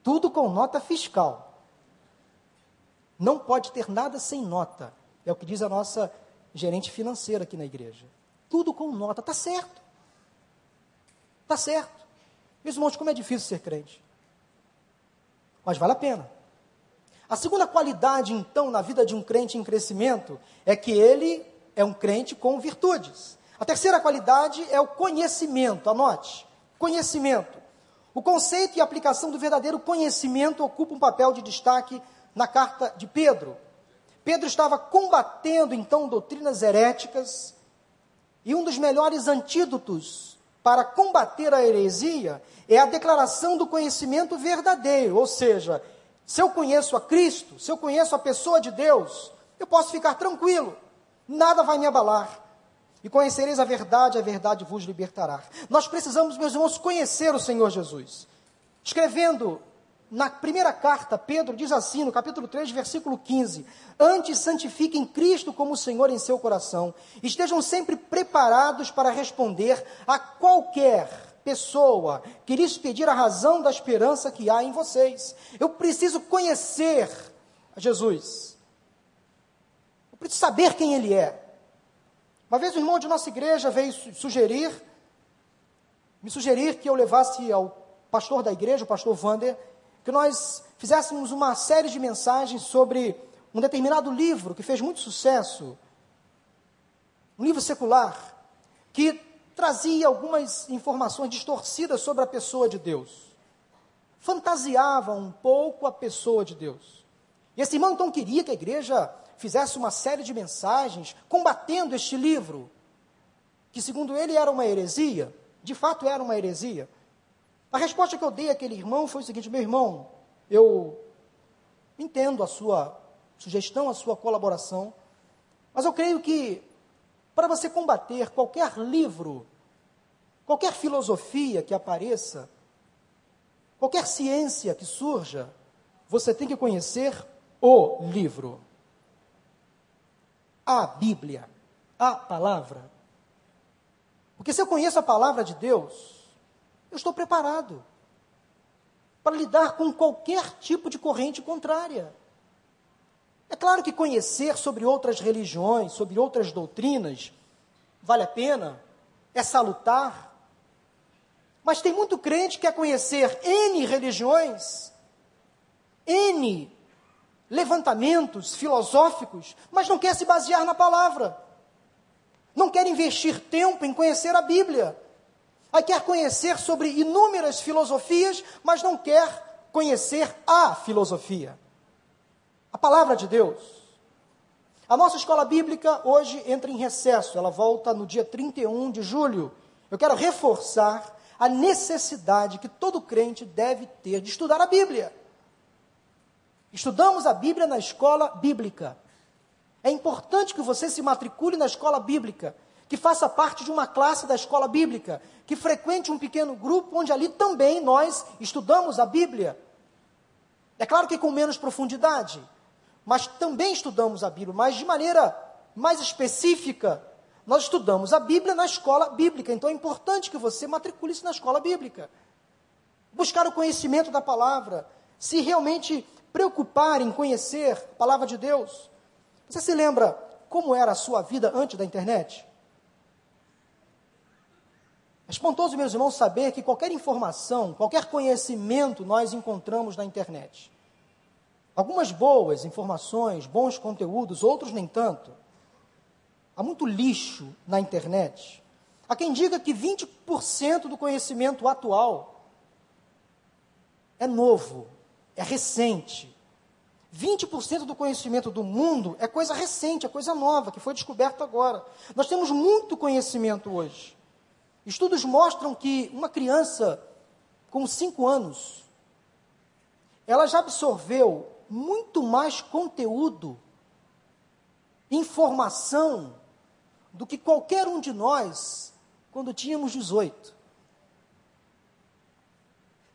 Tudo com nota fiscal. Não pode ter nada sem nota. É o que diz a nossa gerente financeira aqui na igreja. Tudo com nota. Está certo. Está certo. Meus irmãos, como é difícil ser crente. Mas vale a pena. A segunda qualidade, então, na vida de um crente em crescimento é que ele é um crente com virtudes. A terceira qualidade é o conhecimento, anote: conhecimento. O conceito e aplicação do verdadeiro conhecimento ocupa um papel de destaque na carta de Pedro. Pedro estava combatendo então doutrinas heréticas, e um dos melhores antídotos para combater a heresia é a declaração do conhecimento verdadeiro, ou seja, se eu conheço a Cristo, se eu conheço a pessoa de Deus, eu posso ficar tranquilo, nada vai me abalar. E conhecereis a verdade, a verdade vos libertará. Nós precisamos, meus irmãos, conhecer o Senhor Jesus. Escrevendo na primeira carta, Pedro diz assim, no capítulo 3, versículo 15: Antes santifiquem Cristo como Senhor em seu coração, estejam sempre preparados para responder a qualquer pessoa que lhes pedir a razão da esperança que há em vocês. Eu preciso conhecer Jesus. Eu preciso saber quem Ele é. Uma vez um irmão de nossa igreja veio sugerir, me sugerir que eu levasse ao pastor da igreja, o pastor Vander, que nós fizéssemos uma série de mensagens sobre um determinado livro que fez muito sucesso, um livro secular, que trazia algumas informações distorcidas sobre a pessoa de Deus. Fantasiava um pouco a pessoa de Deus. E esse irmão então queria que a igreja fizesse uma série de mensagens combatendo este livro, que segundo ele era uma heresia, de fato era uma heresia. A resposta que eu dei àquele irmão foi o seguinte: meu irmão, eu entendo a sua sugestão, a sua colaboração, mas eu creio que para você combater qualquer livro, qualquer filosofia que apareça, qualquer ciência que surja, você tem que conhecer o livro. A Bíblia, a palavra. Porque se eu conheço a palavra de Deus, eu estou preparado para lidar com qualquer tipo de corrente contrária. É claro que conhecer sobre outras religiões, sobre outras doutrinas, vale a pena, é salutar. Mas tem muito crente que quer conhecer N religiões, N levantamentos filosóficos, mas não quer se basear na palavra. Não quer investir tempo em conhecer a Bíblia. Aí quer conhecer sobre inúmeras filosofias, mas não quer conhecer a filosofia a palavra de Deus. A nossa escola bíblica hoje entra em recesso, ela volta no dia 31 de julho. Eu quero reforçar a necessidade que todo crente deve ter de estudar a Bíblia. Estudamos a Bíblia na escola bíblica. É importante que você se matricule na escola bíblica, que faça parte de uma classe da escola bíblica, que frequente um pequeno grupo onde ali também nós estudamos a Bíblia. É claro que com menos profundidade, mas também estudamos a Bíblia, mas de maneira mais específica. Nós estudamos a Bíblia na escola bíblica, então é importante que você matricule-se na escola bíblica. Buscar o conhecimento da palavra, se realmente preocupar em conhecer a palavra de Deus. Você se lembra como era a sua vida antes da internet? É espantoso, meus irmãos, saber que qualquer informação, qualquer conhecimento nós encontramos na internet. Algumas boas informações, bons conteúdos, outros nem tanto. Há muito lixo na internet. Há quem diga que 20% do conhecimento atual é novo, é recente. 20% do conhecimento do mundo é coisa recente, é coisa nova, que foi descoberta agora. Nós temos muito conhecimento hoje. Estudos mostram que uma criança com 5 anos, ela já absorveu muito mais conteúdo, informação, do que qualquer um de nós quando tínhamos 18.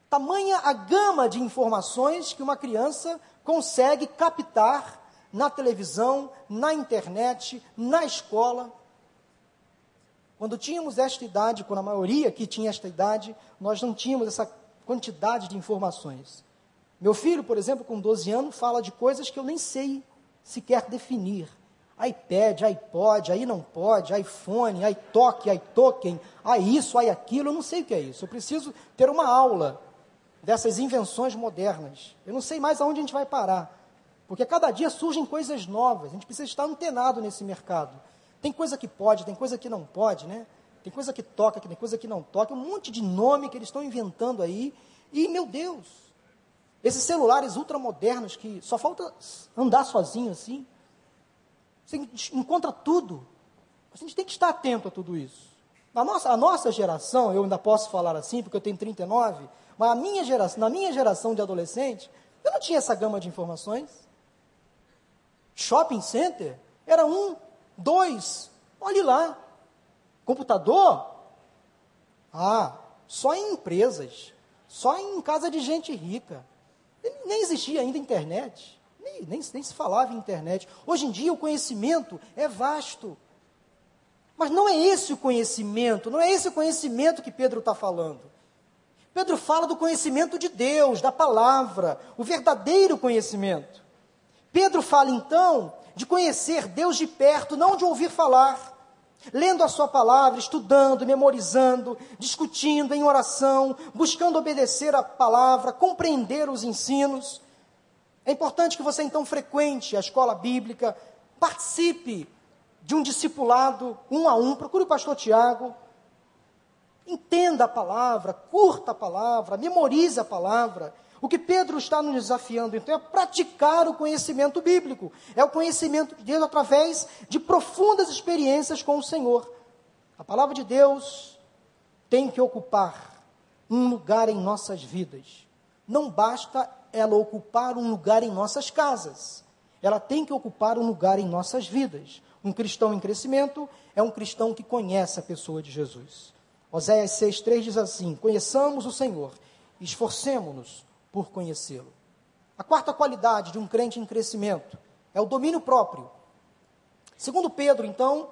Tamanha a gama de informações que uma criança consegue captar na televisão, na internet, na escola. Quando tínhamos esta idade, quando a maioria que tinha esta idade, nós não tínhamos essa quantidade de informações. Meu filho, por exemplo, com 12 anos, fala de coisas que eu nem sei sequer definir. iPad, iPod, aí não pode, iPhone, iTalk, iToken, aí isso, aí aquilo, eu não sei o que é isso. Eu preciso ter uma aula dessas invenções modernas. Eu não sei mais aonde a gente vai parar. Porque cada dia surgem coisas novas, a gente precisa estar antenado nesse mercado. Tem coisa que pode, tem coisa que não pode, né? Tem coisa que toca, tem coisa que não toca, um monte de nome que eles estão inventando aí. E, meu Deus, esses celulares ultramodernos que só falta andar sozinho assim, você encontra tudo. A gente tem que estar atento a tudo isso. Na nossa, a nossa geração, eu ainda posso falar assim, porque eu tenho 39, mas a minha geração, na minha geração de adolescente, eu não tinha essa gama de informações. Shopping center era um, dois, olhe lá. Computador? Ah, só em empresas, só em casa de gente rica. Nem existia ainda internet, nem, nem, nem se falava em internet. Hoje em dia o conhecimento é vasto. Mas não é esse o conhecimento, não é esse o conhecimento que Pedro está falando. Pedro fala do conhecimento de Deus, da palavra, o verdadeiro conhecimento. Pedro fala então de conhecer Deus de perto, não de ouvir falar. Lendo a sua palavra, estudando, memorizando, discutindo em oração, buscando obedecer a palavra, compreender os ensinos. É importante que você então frequente a escola bíblica, participe de um discipulado um a um, procure o pastor Tiago, entenda a palavra, curta a palavra, memorize a palavra. O que Pedro está nos desafiando, então, é praticar o conhecimento bíblico. É o conhecimento de Deus através de profundas experiências com o Senhor. A palavra de Deus tem que ocupar um lugar em nossas vidas. Não basta ela ocupar um lugar em nossas casas. Ela tem que ocupar um lugar em nossas vidas. Um cristão em crescimento é um cristão que conhece a pessoa de Jesus. Oséias 6,3 diz assim: Conheçamos o Senhor, esforcemos-nos por conhecê-lo. A quarta qualidade de um crente em crescimento é o domínio próprio. Segundo Pedro, então,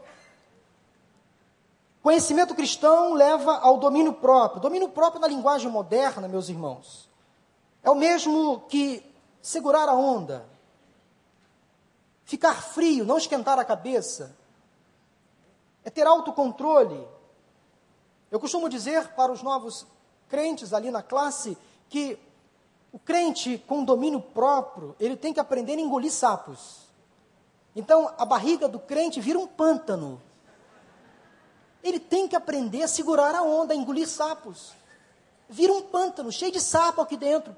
conhecimento cristão leva ao domínio próprio. Domínio próprio na linguagem moderna, meus irmãos, é o mesmo que segurar a onda, ficar frio, não esquentar a cabeça, é ter autocontrole. Eu costumo dizer para os novos crentes ali na classe que o crente com domínio próprio, ele tem que aprender a engolir sapos. Então, a barriga do crente vira um pântano. Ele tem que aprender a segurar a onda, a engolir sapos. Vira um pântano, cheio de sapo aqui dentro.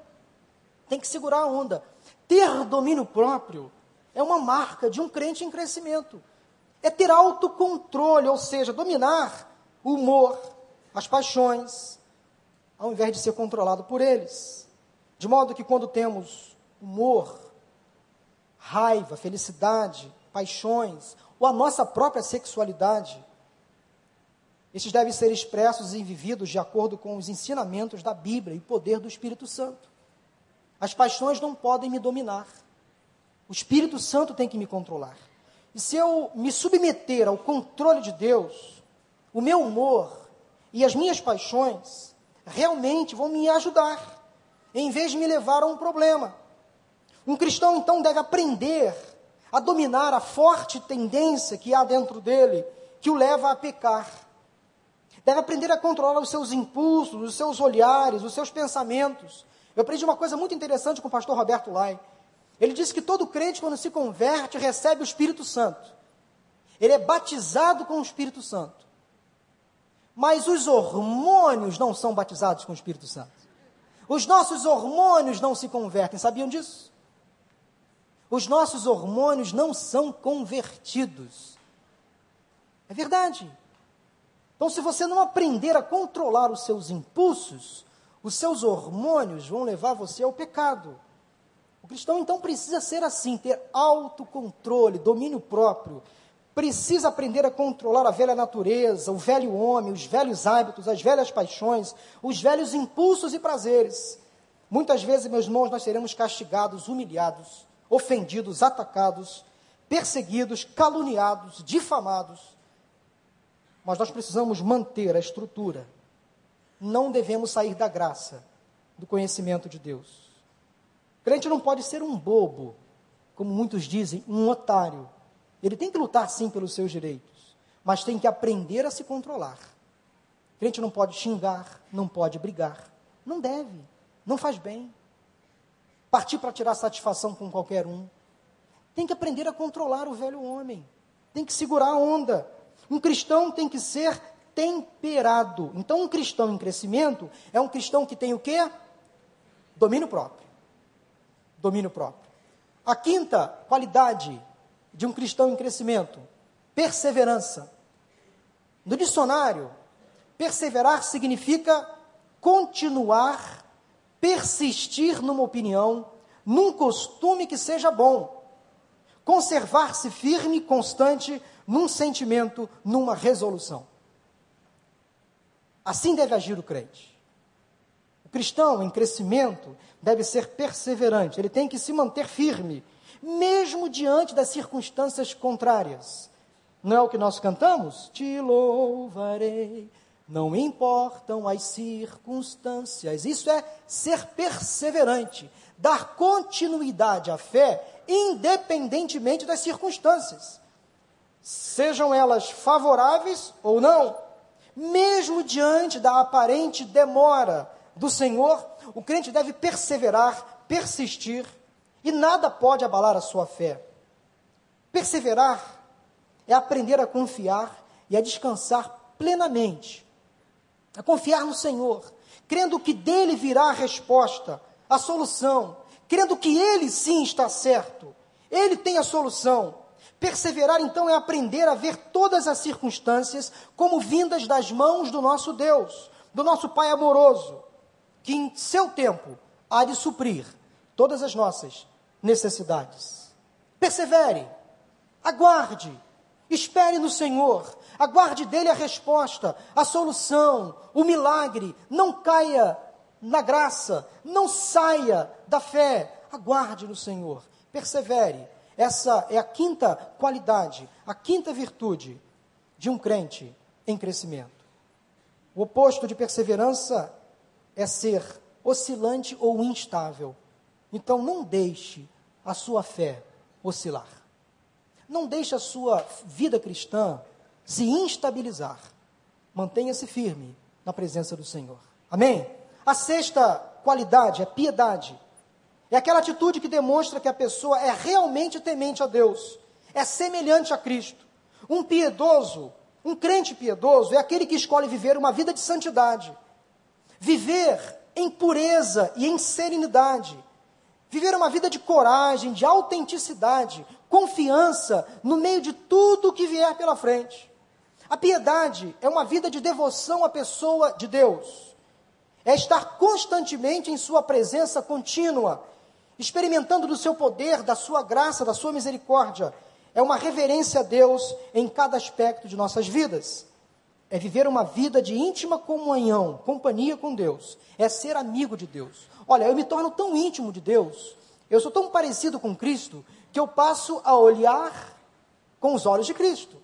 Tem que segurar a onda. Ter domínio próprio é uma marca de um crente em crescimento. É ter autocontrole, ou seja, dominar o humor, as paixões, ao invés de ser controlado por eles. De modo que quando temos humor, raiva, felicidade, paixões, ou a nossa própria sexualidade, esses devem ser expressos e vividos de acordo com os ensinamentos da Bíblia e poder do Espírito Santo. As paixões não podem me dominar. O Espírito Santo tem que me controlar. E se eu me submeter ao controle de Deus, o meu humor e as minhas paixões realmente vão me ajudar em vez de me levar a um problema. Um cristão então deve aprender a dominar a forte tendência que há dentro dele, que o leva a pecar. Deve aprender a controlar os seus impulsos, os seus olhares, os seus pensamentos. Eu aprendi uma coisa muito interessante com o pastor Roberto Lai. Ele disse que todo crente, quando se converte, recebe o Espírito Santo. Ele é batizado com o Espírito Santo. Mas os hormônios não são batizados com o Espírito Santo. Os nossos hormônios não se convertem, sabiam disso? Os nossos hormônios não são convertidos. É verdade. Então, se você não aprender a controlar os seus impulsos, os seus hormônios vão levar você ao pecado. O cristão então precisa ser assim, ter autocontrole, domínio próprio, precisa aprender a controlar a velha natureza, o velho homem, os velhos hábitos, as velhas paixões, os velhos impulsos e prazeres. Muitas vezes, meus irmãos, nós seremos castigados, humilhados, ofendidos, atacados, perseguidos, caluniados, difamados. Mas nós precisamos manter a estrutura. Não devemos sair da graça, do conhecimento de Deus. O crente não pode ser um bobo, como muitos dizem, um otário ele tem que lutar sim pelos seus direitos, mas tem que aprender a se controlar. O crente não pode xingar, não pode brigar, não deve, não faz bem. Partir para tirar satisfação com qualquer um, tem que aprender a controlar o velho homem, tem que segurar a onda. Um cristão tem que ser temperado. Então, um cristão em crescimento é um cristão que tem o quê? Domínio próprio. Domínio próprio. A quinta qualidade de um cristão em crescimento, perseverança. No dicionário, perseverar significa continuar, persistir numa opinião, num costume que seja bom, conservar-se firme e constante num sentimento, numa resolução. Assim deve agir o crente. O cristão em crescimento deve ser perseverante, ele tem que se manter firme, mesmo diante das circunstâncias contrárias. Não é o que nós cantamos? Te louvarei, não importam as circunstâncias. Isso é ser perseverante, dar continuidade à fé, independentemente das circunstâncias, sejam elas favoráveis ou não. Mesmo diante da aparente demora do Senhor, o crente deve perseverar, persistir, e nada pode abalar a sua fé. Perseverar é aprender a confiar e a descansar plenamente, a confiar no Senhor, crendo que dele virá a resposta, a solução, crendo que ele sim está certo, ele tem a solução. Perseverar então é aprender a ver todas as circunstâncias como vindas das mãos do nosso Deus, do nosso Pai amoroso, que em seu tempo há de suprir todas as nossas necessidades. Persevere, aguarde, espere no Senhor, aguarde dele a resposta, a solução, o milagre. Não caia na graça, não saia da fé, aguarde no Senhor, persevere. Essa é a quinta qualidade, a quinta virtude de um crente em crescimento. O oposto de perseverança é ser oscilante ou instável. Então não deixe a sua fé oscilar. Não deixe a sua vida cristã se instabilizar. Mantenha-se firme na presença do Senhor. Amém? A sexta qualidade é piedade. É aquela atitude que demonstra que a pessoa é realmente temente a Deus, é semelhante a Cristo. Um piedoso, um crente piedoso, é aquele que escolhe viver uma vida de santidade, viver em pureza e em serenidade, viver uma vida de coragem, de autenticidade, confiança no meio de tudo que vier pela frente. A piedade é uma vida de devoção à pessoa de Deus é estar constantemente em Sua presença contínua, experimentando do seu poder, da sua graça, da sua misericórdia. É uma reverência a Deus em cada aspecto de nossas vidas. É viver uma vida de íntima comunhão, companhia com Deus. É ser amigo de Deus. Olha, eu me torno tão íntimo de Deus, eu sou tão parecido com Cristo, que eu passo a olhar com os olhos de Cristo.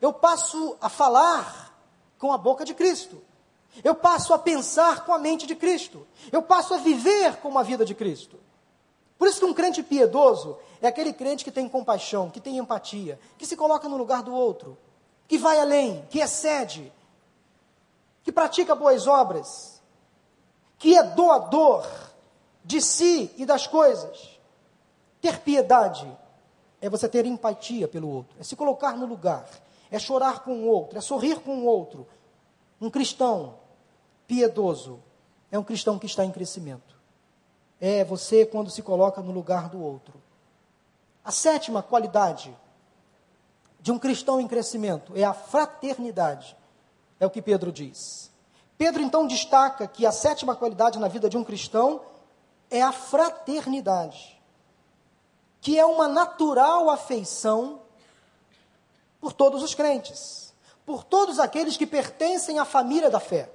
Eu passo a falar com a boca de Cristo. Eu passo a pensar com a mente de Cristo. Eu passo a viver com a vida de Cristo. Por isso que um crente piedoso é aquele crente que tem compaixão, que tem empatia, que se coloca no lugar do outro, que vai além, que excede, que pratica boas obras, que é doador de si e das coisas. Ter piedade é você ter empatia pelo outro, é se colocar no lugar, é chorar com o outro, é sorrir com o outro. Um cristão piedoso é um cristão que está em crescimento. É você quando se coloca no lugar do outro. A sétima qualidade de um cristão em crescimento é a fraternidade. É o que Pedro diz. Pedro então destaca que a sétima qualidade na vida de um cristão é a fraternidade, que é uma natural afeição por todos os crentes, por todos aqueles que pertencem à família da fé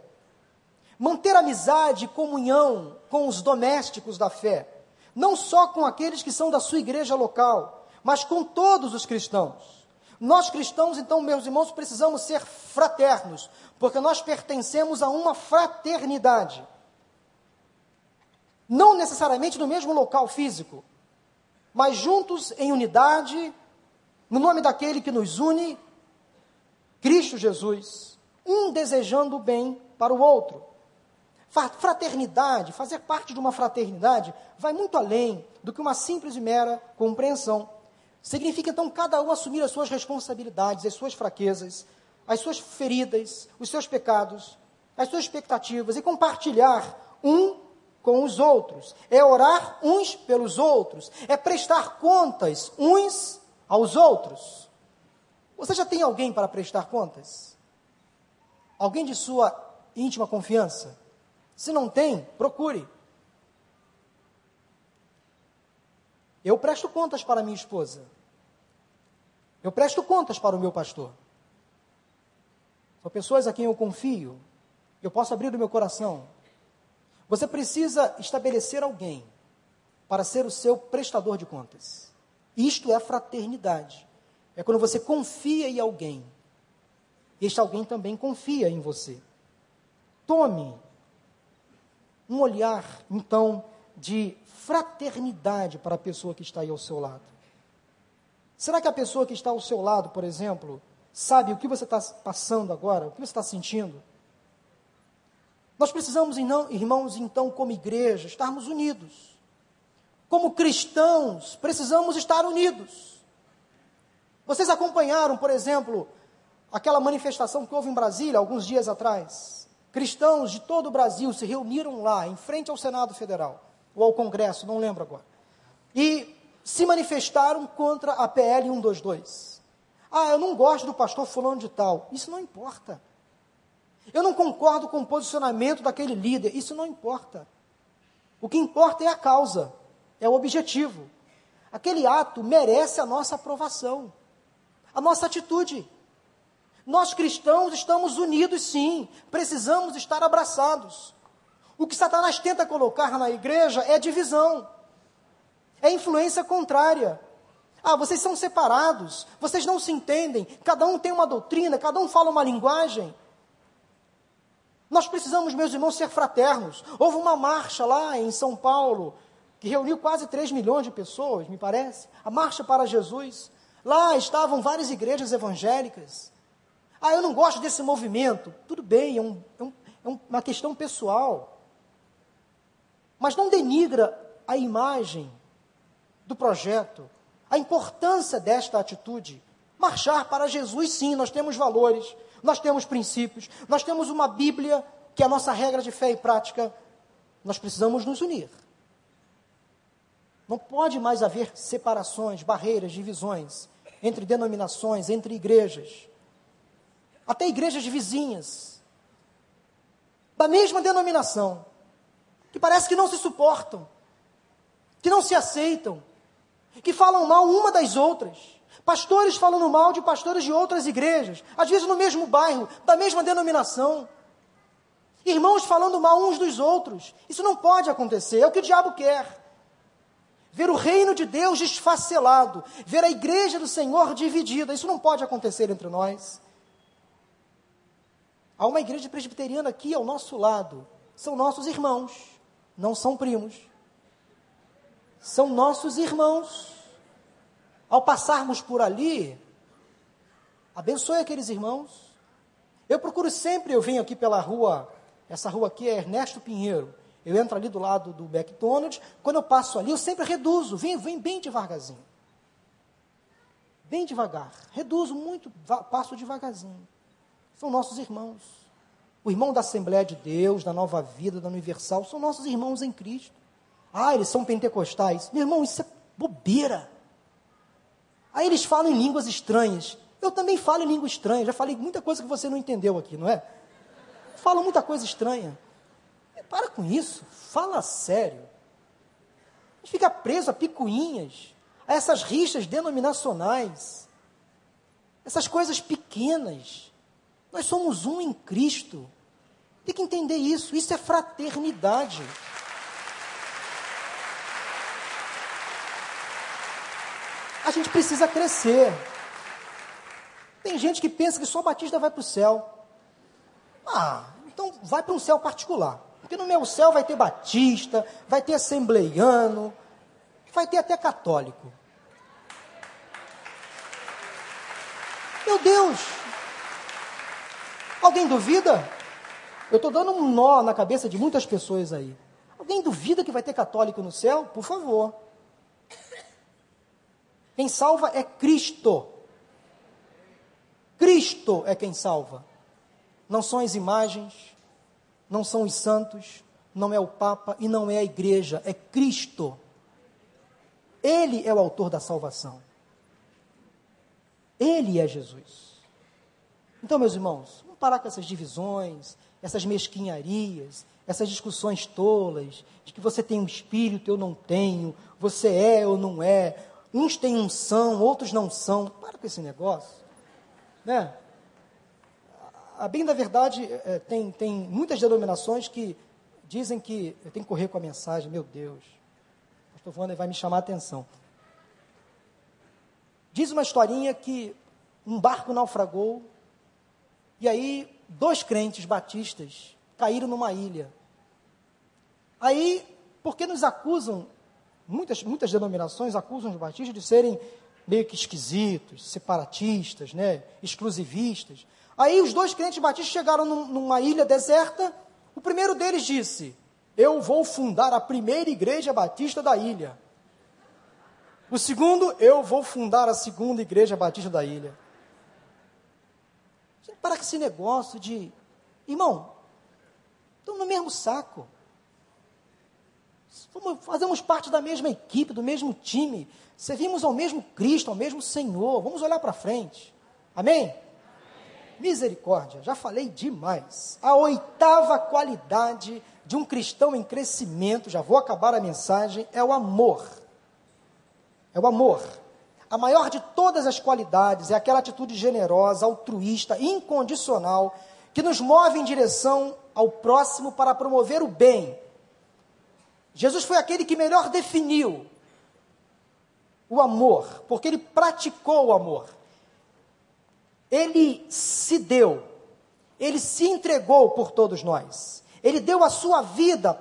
manter amizade e comunhão com os domésticos da fé, não só com aqueles que são da sua igreja local, mas com todos os cristãos. Nós cristãos, então, meus irmãos, precisamos ser fraternos, porque nós pertencemos a uma fraternidade. Não necessariamente no mesmo local físico, mas juntos em unidade, no nome daquele que nos une, Cristo Jesus, um desejando o bem para o outro. Fraternidade, fazer parte de uma fraternidade, vai muito além do que uma simples e mera compreensão. Significa então cada um assumir as suas responsabilidades, as suas fraquezas, as suas feridas, os seus pecados, as suas expectativas e compartilhar um com os outros. É orar uns pelos outros, é prestar contas uns aos outros. Você já tem alguém para prestar contas? Alguém de sua íntima confiança? Se não tem, procure. Eu presto contas para minha esposa. Eu presto contas para o meu pastor. São pessoas a quem eu confio. Eu posso abrir o meu coração. Você precisa estabelecer alguém para ser o seu prestador de contas. Isto é fraternidade. É quando você confia em alguém. E este alguém também confia em você. Tome um olhar, então, de fraternidade para a pessoa que está aí ao seu lado. Será que a pessoa que está ao seu lado, por exemplo, sabe o que você está passando agora, o que você está sentindo? Nós precisamos, irmãos, então, como igreja, estarmos unidos. Como cristãos, precisamos estar unidos. Vocês acompanharam, por exemplo, aquela manifestação que houve em Brasília alguns dias atrás? Cristãos de todo o Brasil se reuniram lá, em frente ao Senado Federal, ou ao Congresso, não lembro agora, e se manifestaram contra a PL 122. Ah, eu não gosto do pastor fulano de tal. Isso não importa. Eu não concordo com o posicionamento daquele líder. Isso não importa. O que importa é a causa, é o objetivo. Aquele ato merece a nossa aprovação, a nossa atitude. Nós cristãos estamos unidos sim, precisamos estar abraçados. O que Satanás tenta colocar na igreja é divisão, é influência contrária. Ah, vocês são separados, vocês não se entendem, cada um tem uma doutrina, cada um fala uma linguagem. Nós precisamos, meus irmãos, ser fraternos. Houve uma marcha lá em São Paulo, que reuniu quase 3 milhões de pessoas, me parece. A Marcha para Jesus. Lá estavam várias igrejas evangélicas. Ah, eu não gosto desse movimento. Tudo bem, é, um, é, um, é uma questão pessoal. Mas não denigra a imagem do projeto, a importância desta atitude. Marchar para Jesus, sim, nós temos valores, nós temos princípios, nós temos uma Bíblia que é a nossa regra de fé e prática. Nós precisamos nos unir. Não pode mais haver separações, barreiras, divisões entre denominações, entre igrejas até igrejas vizinhas, da mesma denominação, que parece que não se suportam, que não se aceitam, que falam mal uma das outras. Pastores falando mal de pastores de outras igrejas, às vezes no mesmo bairro, da mesma denominação. Irmãos falando mal uns dos outros. Isso não pode acontecer, é o que o diabo quer. Ver o reino de Deus desfacelado, ver a igreja do Senhor dividida, isso não pode acontecer entre nós. Há uma igreja presbiteriana aqui ao nosso lado. São nossos irmãos, não são primos. São nossos irmãos. Ao passarmos por ali, abençoe aqueles irmãos. Eu procuro sempre, eu venho aqui pela rua, essa rua aqui é Ernesto Pinheiro. Eu entro ali do lado do McDonald's. Quando eu passo ali, eu sempre reduzo, venho, venho bem devagarzinho. Bem devagar. Reduzo muito, passo devagarzinho. São nossos irmãos. O irmão da Assembleia de Deus, da Nova Vida, da Universal, são nossos irmãos em Cristo. Ah, eles são pentecostais. Meu irmão, isso é bobeira. Aí eles falam em línguas estranhas. Eu também falo em língua estranha. Já falei muita coisa que você não entendeu aqui, não é? Falo muita coisa estranha. Para com isso. Fala sério. A gente fica preso a picuinhas, a essas rixas denominacionais, essas coisas pequenas. Nós somos um em Cristo. Tem que entender isso. Isso é fraternidade. A gente precisa crescer. Tem gente que pensa que só Batista vai para o céu. Ah, então vai para um céu particular. Porque no meu céu vai ter Batista, vai ter Assembleiano, vai ter até católico. Meu Deus! Alguém duvida? Eu estou dando um nó na cabeça de muitas pessoas aí. Alguém duvida que vai ter católico no céu? Por favor. Quem salva é Cristo. Cristo é quem salva. Não são as imagens, não são os santos, não é o Papa e não é a igreja, é Cristo. Ele é o autor da salvação. Ele é Jesus. Então, meus irmãos, vamos parar com essas divisões, essas mesquinharias, essas discussões tolas, de que você tem um espírito, eu não tenho, você é ou não é, uns têm unção, outros não são. Para com esse negócio. Né? A bem da verdade, é, tem, tem muitas denominações que dizem que eu tenho que correr com a mensagem, meu Deus, o pastor Wander vai me chamar a atenção. Diz uma historinha que um barco naufragou e aí dois crentes batistas caíram numa ilha. Aí, porque nos acusam, muitas, muitas denominações acusam os batistas de serem meio que esquisitos, separatistas, né, exclusivistas. Aí os dois crentes batistas chegaram num, numa ilha deserta. O primeiro deles disse: Eu vou fundar a primeira igreja batista da ilha. O segundo, eu vou fundar a segunda igreja batista da ilha. Para com esse negócio de, irmão, estamos no mesmo saco. Fazemos parte da mesma equipe, do mesmo time. Servimos ao mesmo Cristo, ao mesmo Senhor. Vamos olhar para frente. Amém? Misericórdia, já falei demais. A oitava qualidade de um cristão em crescimento, já vou acabar a mensagem, é o amor. É o amor. A maior de todas as qualidades é aquela atitude generosa, altruísta, incondicional, que nos move em direção ao próximo para promover o bem. Jesus foi aquele que melhor definiu o amor, porque ele praticou o amor. Ele se deu, ele se entregou por todos nós. Ele deu a sua vida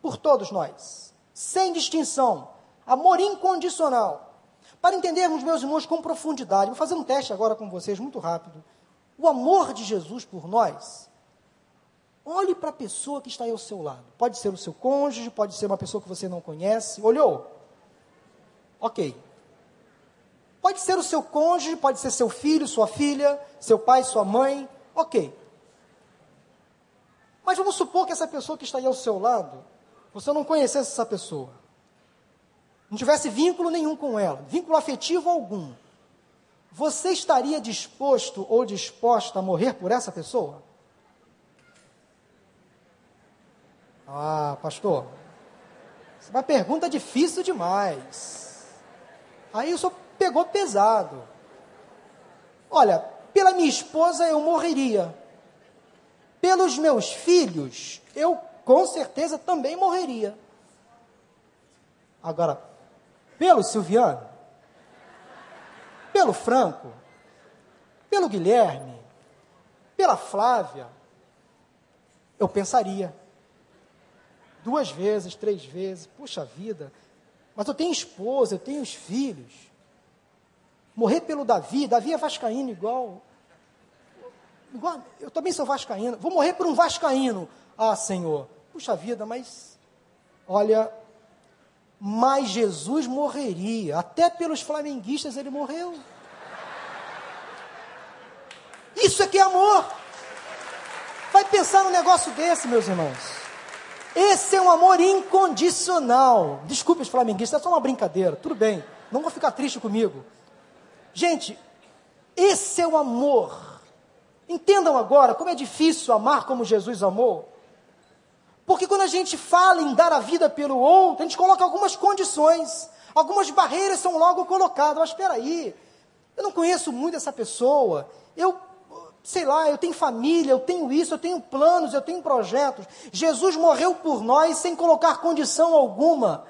por todos nós, sem distinção, amor incondicional. Para entendermos, meus irmãos, com profundidade, vou fazer um teste agora com vocês, muito rápido. O amor de Jesus por nós, olhe para a pessoa que está aí ao seu lado. Pode ser o seu cônjuge, pode ser uma pessoa que você não conhece. Olhou? Ok. Pode ser o seu cônjuge, pode ser seu filho, sua filha, seu pai, sua mãe, ok. Mas vamos supor que essa pessoa que está aí ao seu lado, você não conhecesse essa pessoa. Não tivesse vínculo nenhum com ela, vínculo afetivo algum. Você estaria disposto ou disposta a morrer por essa pessoa? Ah, pastor, essa é uma pergunta difícil demais. Aí eu sou pegou pesado. Olha, pela minha esposa eu morreria. Pelos meus filhos, eu com certeza também morreria. Agora, pelo Silviano, pelo Franco, pelo Guilherme, pela Flávia, eu pensaria. Duas vezes, três vezes, puxa vida, mas eu tenho esposa, eu tenho os filhos. Morrer pelo Davi, Davi é vascaíno igual. igual eu também sou vascaíno. Vou morrer por um vascaíno. Ah, Senhor, puxa vida, mas olha, mas Jesus morreria. Até pelos flamenguistas ele morreu. Isso é que é amor. Vai pensar num negócio desse, meus irmãos. Esse é um amor incondicional. Desculpe os flamenguistas, é só uma brincadeira. Tudo bem. Não vou ficar triste comigo. Gente, esse é o amor. Entendam agora como é difícil amar como Jesus amou. Porque quando a gente fala em dar a vida pelo outro, a gente coloca algumas condições, algumas barreiras são logo colocadas. Mas espera aí, eu não conheço muito essa pessoa, eu, sei lá, eu tenho família, eu tenho isso, eu tenho planos, eu tenho projetos. Jesus morreu por nós sem colocar condição alguma.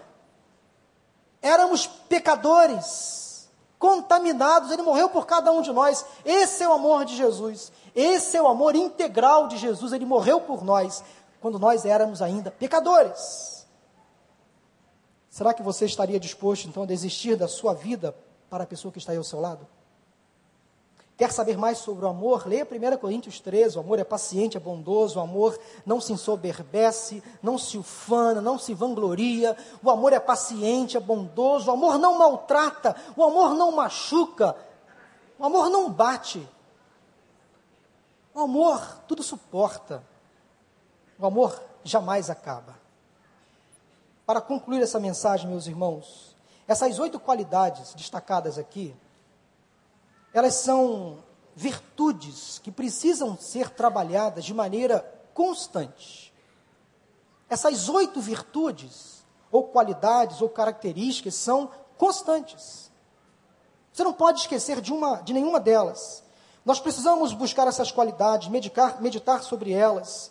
Éramos pecadores contaminados, ele morreu por cada um de nós. Esse é o amor de Jesus. Esse é o amor integral de Jesus. Ele morreu por nós quando nós éramos ainda pecadores. Será que você estaria disposto então a desistir da sua vida para a pessoa que está aí ao seu lado? Quer saber mais sobre o amor? Leia 1 Coríntios 13. O amor é paciente, é bondoso, o amor não se ensoberbece, não se ufana, não se vangloria. O amor é paciente, é bondoso, o amor não maltrata, o amor não machuca, o amor não bate. O amor tudo suporta. O amor jamais acaba. Para concluir essa mensagem, meus irmãos, essas oito qualidades destacadas aqui, elas são virtudes que precisam ser trabalhadas de maneira constante. Essas oito virtudes, ou qualidades, ou características, são constantes. Você não pode esquecer de, uma, de nenhuma delas. Nós precisamos buscar essas qualidades, medicar, meditar sobre elas.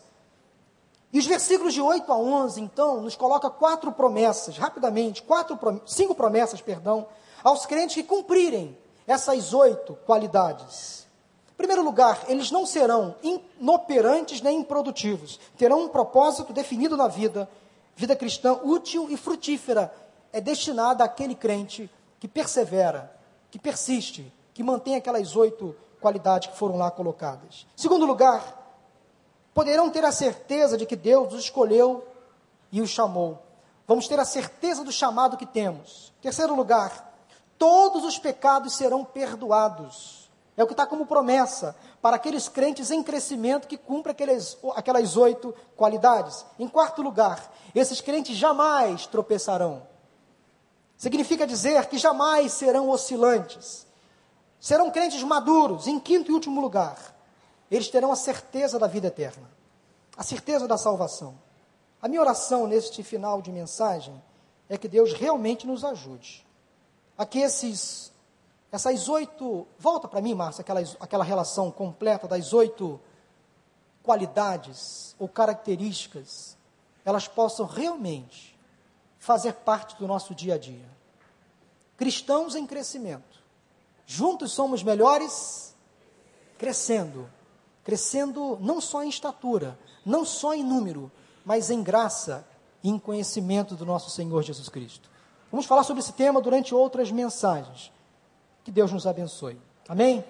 E os versículos de 8 a 11, então, nos coloca quatro promessas, rapidamente, quatro, cinco promessas, perdão, aos crentes que cumprirem essas oito qualidades. Em primeiro lugar, eles não serão inoperantes nem improdutivos. Terão um propósito definido na vida. Vida cristã útil e frutífera é destinada àquele crente que persevera, que persiste, que mantém aquelas oito qualidades que foram lá colocadas. Em segundo lugar, poderão ter a certeza de que Deus os escolheu e os chamou. Vamos ter a certeza do chamado que temos. Em terceiro lugar, todos os pecados serão perdoados. É o que está como promessa para aqueles crentes em crescimento que cumprem aqueles, aquelas oito qualidades. Em quarto lugar, esses crentes jamais tropeçarão. Significa dizer que jamais serão oscilantes. Serão crentes maduros. Em quinto e último lugar, eles terão a certeza da vida eterna, a certeza da salvação. A minha oração neste final de mensagem é que Deus realmente nos ajude Aqui esses, essas oito, volta para mim, Márcia, aquela, aquela relação completa das oito qualidades ou características, elas possam realmente fazer parte do nosso dia a dia. Cristãos em crescimento. Juntos somos melhores crescendo. Crescendo não só em estatura, não só em número, mas em graça e em conhecimento do nosso Senhor Jesus Cristo. Vamos falar sobre esse tema durante outras mensagens. Que Deus nos abençoe. Amém?